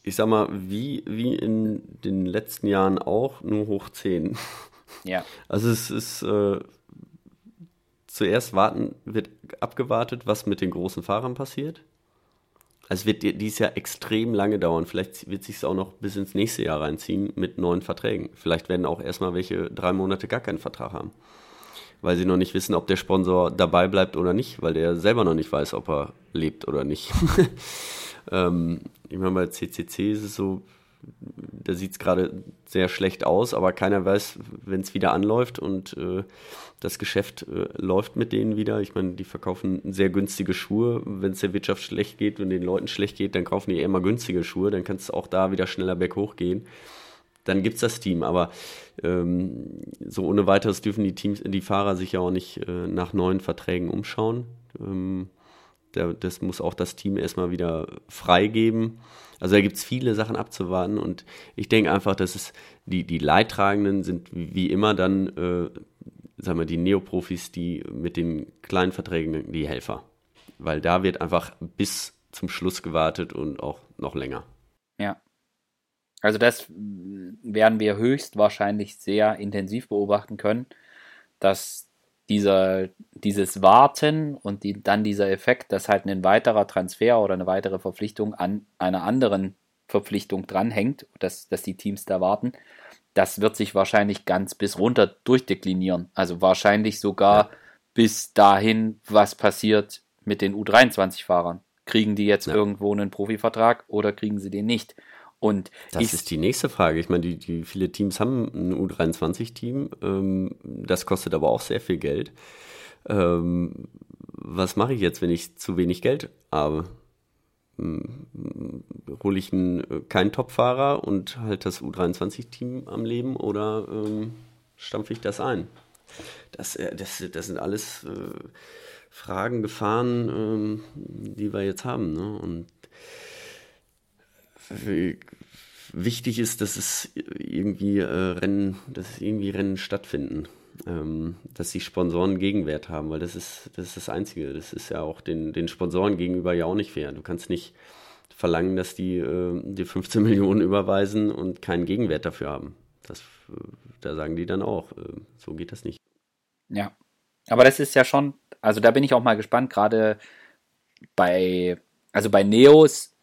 ich sag mal, wie, wie in den letzten Jahren auch, nur hoch 10. Ja. Also es ist äh, zuerst warten, wird abgewartet, was mit den großen Fahrern passiert. Also es wird dieses Jahr extrem lange dauern. Vielleicht wird sich es auch noch bis ins nächste Jahr reinziehen mit neuen Verträgen. Vielleicht werden auch erstmal welche drei Monate gar keinen Vertrag haben. Weil sie noch nicht wissen, ob der Sponsor dabei bleibt oder nicht, weil der selber noch nicht weiß, ob er lebt oder nicht. ähm, ich meine, bei CCC ist es so, da sieht es gerade sehr schlecht aus, aber keiner weiß, wenn es wieder anläuft und äh, das Geschäft äh, läuft mit denen wieder. Ich meine, die verkaufen sehr günstige Schuhe. Wenn es der Wirtschaft schlecht geht und den Leuten schlecht geht, dann kaufen die immer günstige Schuhe. Dann kann es auch da wieder schneller berghoch gehen. Dann gibt es das Team. Aber ähm, so ohne weiteres dürfen die Teams, die Fahrer sich ja auch nicht äh, nach neuen Verträgen umschauen. Ähm, da, das muss auch das Team erstmal wieder freigeben. Also da gibt es viele Sachen abzuwarten und ich denke einfach, dass es die, die Leidtragenden sind wie immer dann, äh, sagen wir, die Neoprofis, die mit den kleinen Verträgen die Helfer. Weil da wird einfach bis zum Schluss gewartet und auch noch länger. Ja. Also das werden wir höchstwahrscheinlich sehr intensiv beobachten können, dass dieser, dieses Warten und die, dann dieser Effekt, dass halt ein weiterer Transfer oder eine weitere Verpflichtung an einer anderen Verpflichtung dranhängt, dass, dass die Teams da warten, das wird sich wahrscheinlich ganz bis runter durchdeklinieren. Also wahrscheinlich sogar ja. bis dahin, was passiert mit den U23-Fahrern. Kriegen die jetzt ja. irgendwo einen Profivertrag oder kriegen sie den nicht? Und das ich, ist die nächste Frage. Ich meine, die, die viele Teams haben ein U23-Team. Ähm, das kostet aber auch sehr viel Geld. Ähm, was mache ich jetzt, wenn ich zu wenig Geld habe? Hm, hole ich einen, keinen Topfahrer und halt das U23-Team am Leben oder ähm, stampfe ich das ein? Das, äh, das, das sind alles äh, Fragen, Gefahren, ähm, die wir jetzt haben. Ne? Und wichtig ist, dass es irgendwie äh, Rennen, dass irgendwie Rennen stattfinden, ähm, dass die Sponsoren Gegenwert haben, weil das ist, das ist das Einzige. Das ist ja auch den, den Sponsoren gegenüber ja auch nicht fair. Du kannst nicht verlangen, dass die äh, dir 15 Millionen überweisen und keinen Gegenwert dafür haben. Das, äh, da sagen die dann auch, äh, so geht das nicht. Ja, aber das ist ja schon, also da bin ich auch mal gespannt, gerade bei, also bei Neos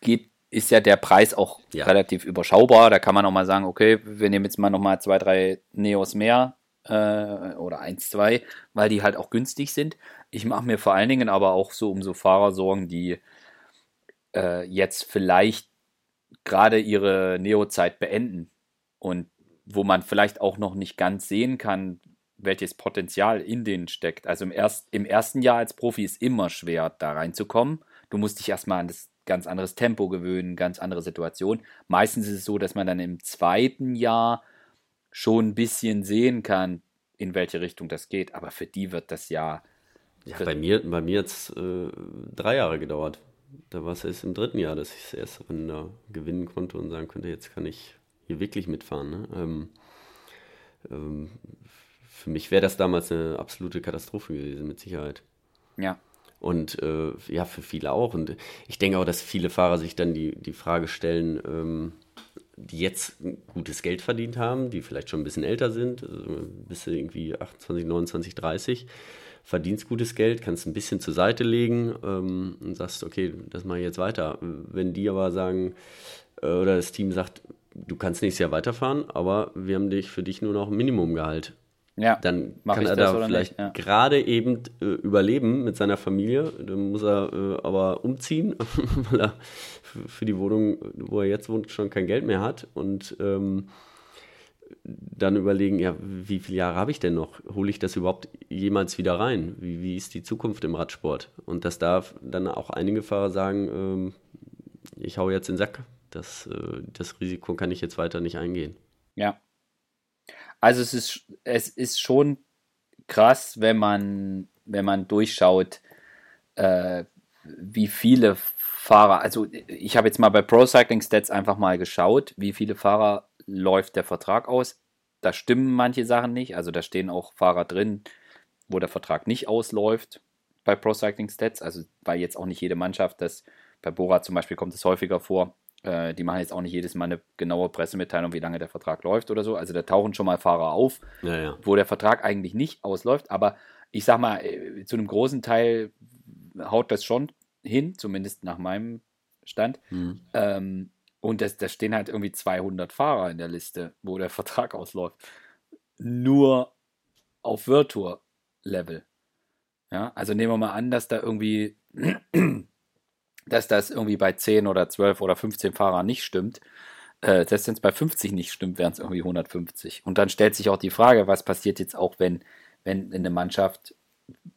geht ist ja der Preis auch ja. relativ überschaubar. Da kann man auch mal sagen, okay, wir nehmen jetzt mal nochmal zwei, drei Neos mehr äh, oder eins, zwei, weil die halt auch günstig sind. Ich mache mir vor allen Dingen aber auch so um so Fahrer Sorgen, die äh, jetzt vielleicht gerade ihre Neo-Zeit beenden und wo man vielleicht auch noch nicht ganz sehen kann, welches Potenzial in denen steckt. Also im, erst, im ersten Jahr als Profi ist immer schwer, da reinzukommen. Du musst dich erstmal an das ganz anderes Tempo gewöhnen, ganz andere Situation. Meistens ist es so, dass man dann im zweiten Jahr schon ein bisschen sehen kann, in welche Richtung das geht. Aber für die wird das Jahr. Ja, bei mir, bei mir jetzt äh, drei Jahre gedauert. Da war es erst im dritten Jahr, dass ich das erste Rennen da gewinnen konnte und sagen konnte, jetzt kann ich hier wirklich mitfahren. Ne? Ähm, ähm, für mich wäre das damals eine absolute Katastrophe gewesen, mit Sicherheit. Ja, und äh, ja, für viele auch. Und ich denke auch, dass viele Fahrer sich dann die, die Frage stellen, ähm, die jetzt gutes Geld verdient haben, die vielleicht schon ein bisschen älter sind, also bis irgendwie 28, 29, 30, verdienst gutes Geld, kannst ein bisschen zur Seite legen ähm, und sagst, okay, das mache ich jetzt weiter. Wenn die aber sagen, äh, oder das Team sagt, du kannst nächstes Jahr weiterfahren, aber wir haben dich für dich nur noch ein Minimumgehalt ja, dann kann er da vielleicht ja. gerade eben äh, überleben mit seiner Familie. Dann muss er äh, aber umziehen, weil er für die Wohnung, wo er jetzt wohnt, schon kein Geld mehr hat. Und ähm, dann überlegen, ja, wie viele Jahre habe ich denn noch? Hole ich das überhaupt jemals wieder rein? Wie, wie ist die Zukunft im Radsport? Und dass da dann auch einige Fahrer sagen, ähm, ich hau jetzt den Sack. Das, äh, das Risiko kann ich jetzt weiter nicht eingehen. Ja, also es ist, es ist schon krass, wenn man, wenn man durchschaut, äh, wie viele Fahrer, also ich habe jetzt mal bei Pro Cycling Stats einfach mal geschaut, wie viele Fahrer läuft der Vertrag aus. Da stimmen manche Sachen nicht, also da stehen auch Fahrer drin, wo der Vertrag nicht ausläuft bei Pro Cycling Stats, also weil jetzt auch nicht jede Mannschaft, das bei Bora zum Beispiel kommt es häufiger vor, äh, die machen jetzt auch nicht jedes Mal eine genaue Pressemitteilung, wie lange der Vertrag läuft oder so. Also da tauchen schon mal Fahrer auf, ja, ja. wo der Vertrag eigentlich nicht ausläuft. Aber ich sag mal, äh, zu einem großen Teil haut das schon hin, zumindest nach meinem Stand. Mhm. Ähm, und da stehen halt irgendwie 200 Fahrer in der Liste, wo der Vertrag ausläuft. Nur auf Virtual Level. Ja, also nehmen wir mal an, dass da irgendwie, dass das irgendwie bei 10 oder 12 oder 15 Fahrern nicht stimmt. Äh, selbst wenn es bei 50 nicht stimmt, wären es irgendwie 150. Und dann stellt sich auch die Frage, was passiert jetzt auch, wenn, wenn in der Mannschaft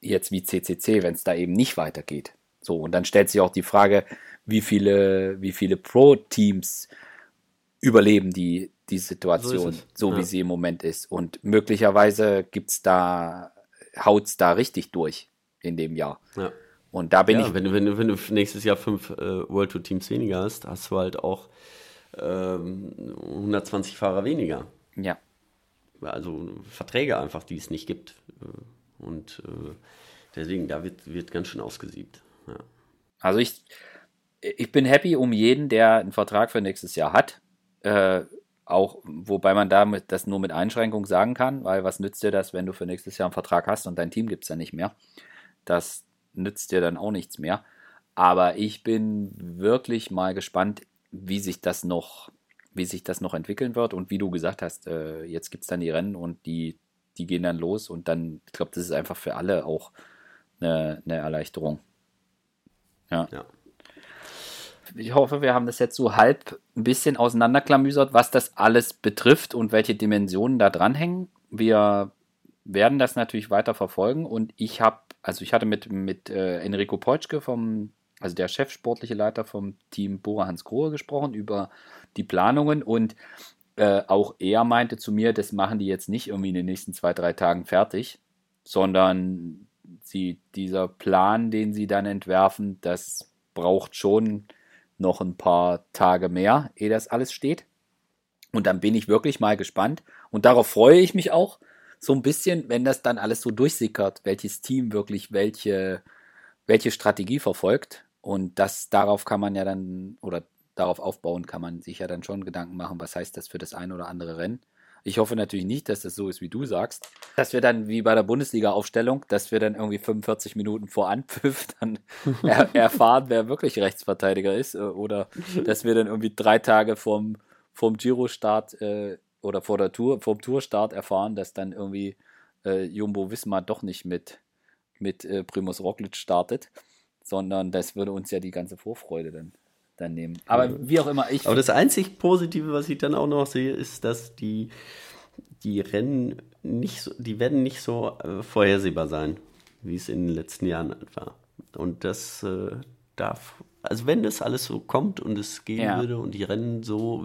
jetzt wie CCC, wenn es da eben nicht weitergeht. So, und dann stellt sich auch die Frage, wie viele, wie viele Pro-Teams überleben die, die Situation, so, so ja. wie sie im Moment ist. Und möglicherweise gibt's da, haut's da richtig durch in dem Jahr. Ja. Und da bin ja, ich. Wenn, wenn, du, wenn du nächstes Jahr fünf äh, World Tour Teams weniger hast, hast du halt auch ähm, 120 Fahrer weniger. Ja. Also Verträge einfach, die es nicht gibt. Und äh, deswegen, da wird, wird ganz schön ausgesiebt. Ja. Also ich, ich bin happy um jeden, der einen Vertrag für nächstes Jahr hat. Äh, auch, wobei man damit das nur mit Einschränkung sagen kann, weil was nützt dir das, wenn du für nächstes Jahr einen Vertrag hast und dein Team gibt es ja nicht mehr? Das nützt dir dann auch nichts mehr. Aber ich bin wirklich mal gespannt, wie sich das noch, wie sich das noch entwickeln wird. Und wie du gesagt hast, äh, jetzt gibt es dann die Rennen und die, die gehen dann los und dann, ich glaube, das ist einfach für alle auch eine, eine Erleichterung. Ja. ja. Ich hoffe, wir haben das jetzt so halb ein bisschen auseinanderklamüsert, was das alles betrifft und welche Dimensionen da dranhängen. Wir werden das natürlich weiter verfolgen und ich habe, also ich hatte mit, mit äh, Enrico Peutschke vom also der chefsportliche Leiter vom Team Bora Hans Grohe gesprochen über die Planungen und äh, auch er meinte zu mir, das machen die jetzt nicht irgendwie in den nächsten zwei, drei Tagen fertig, sondern sie, dieser Plan, den sie dann entwerfen, das braucht schon noch ein paar Tage mehr, ehe das alles steht. Und dann bin ich wirklich mal gespannt und darauf freue ich mich auch so ein bisschen, wenn das dann alles so durchsickert, welches Team wirklich welche, welche Strategie verfolgt. Und das, darauf kann man ja dann, oder darauf aufbauen kann man sich ja dann schon Gedanken machen, was heißt das für das ein oder andere Rennen. Ich hoffe natürlich nicht, dass das so ist, wie du sagst, dass wir dann wie bei der Bundesliga-Aufstellung, dass wir dann irgendwie 45 Minuten vor Anpfiff dann er erfahren, wer wirklich Rechtsverteidiger ist, äh, oder dass wir dann irgendwie drei Tage vorm, vorm Giro-Start äh, oder vor der Tour, vorm Tourstart erfahren, dass dann irgendwie äh, Jumbo Wismar doch nicht mit, mit äh, Primus Roglic startet sondern das würde uns ja die ganze Vorfreude dann, dann nehmen. Aber ja. wie auch immer, ich. Aber das einzig Positive, was ich dann auch noch sehe, ist, dass die, die Rennen nicht so, die werden nicht so äh, vorhersehbar sein, wie es in den letzten Jahren war. Und das äh, darf, also wenn das alles so kommt und es gehen ja. würde und die Rennen so,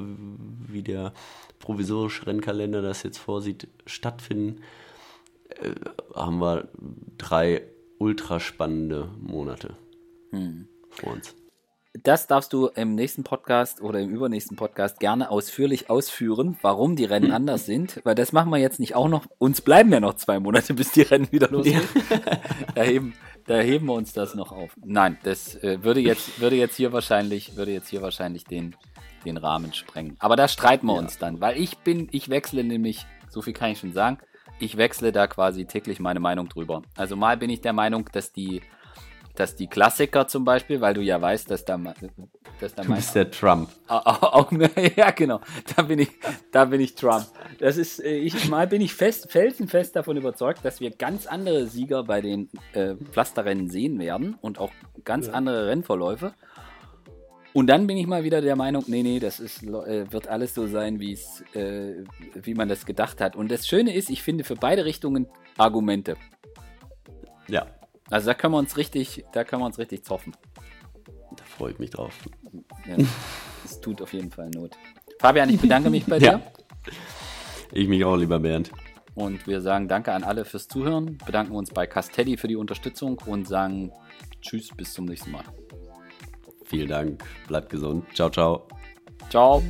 wie der provisorische Rennkalender das jetzt vorsieht, stattfinden, äh, haben wir drei ultra spannende Monate hm. vor uns. Das darfst du im nächsten Podcast oder im übernächsten Podcast gerne ausführlich ausführen, warum die Rennen anders sind, weil das machen wir jetzt nicht auch noch. Uns bleiben ja noch zwei Monate, bis die Rennen wieder losgehen. da, heben, da heben wir uns das noch auf. Nein, das äh, würde jetzt würde jetzt hier wahrscheinlich würde jetzt hier wahrscheinlich den den Rahmen sprengen. Aber da streiten wir ja. uns dann, weil ich bin ich wechsle nämlich, so viel kann ich schon sagen, ich wechsle da quasi täglich meine Meinung drüber. Also mal bin ich der Meinung, dass die dass die Klassiker zum Beispiel, weil du ja weißt, dass da, dass da du bist der Trump. Auch, auch, ja, genau. Da bin ich, da bin ich Trump. Das ist, äh, ich mal bin ich fest, felsenfest davon überzeugt, dass wir ganz andere Sieger bei den äh, Pflasterrennen sehen werden und auch ganz ja. andere Rennverläufe. Und dann bin ich mal wieder der Meinung, nee, nee, das ist, äh, wird alles so sein, wie es, äh, wie man das gedacht hat. Und das Schöne ist, ich finde für beide Richtungen Argumente. Ja. Also da können wir uns richtig, da können wir uns richtig zoffen. Da freue ich mich drauf. Ja, es tut auf jeden Fall Not. Fabian, ich bedanke mich bei dir. Ja. Ich mich auch, lieber Bernd. Und wir sagen Danke an alle fürs Zuhören, bedanken uns bei Castelli für die Unterstützung und sagen Tschüss, bis zum nächsten Mal. Vielen Dank, bleibt gesund. Ciao, ciao. Ciao.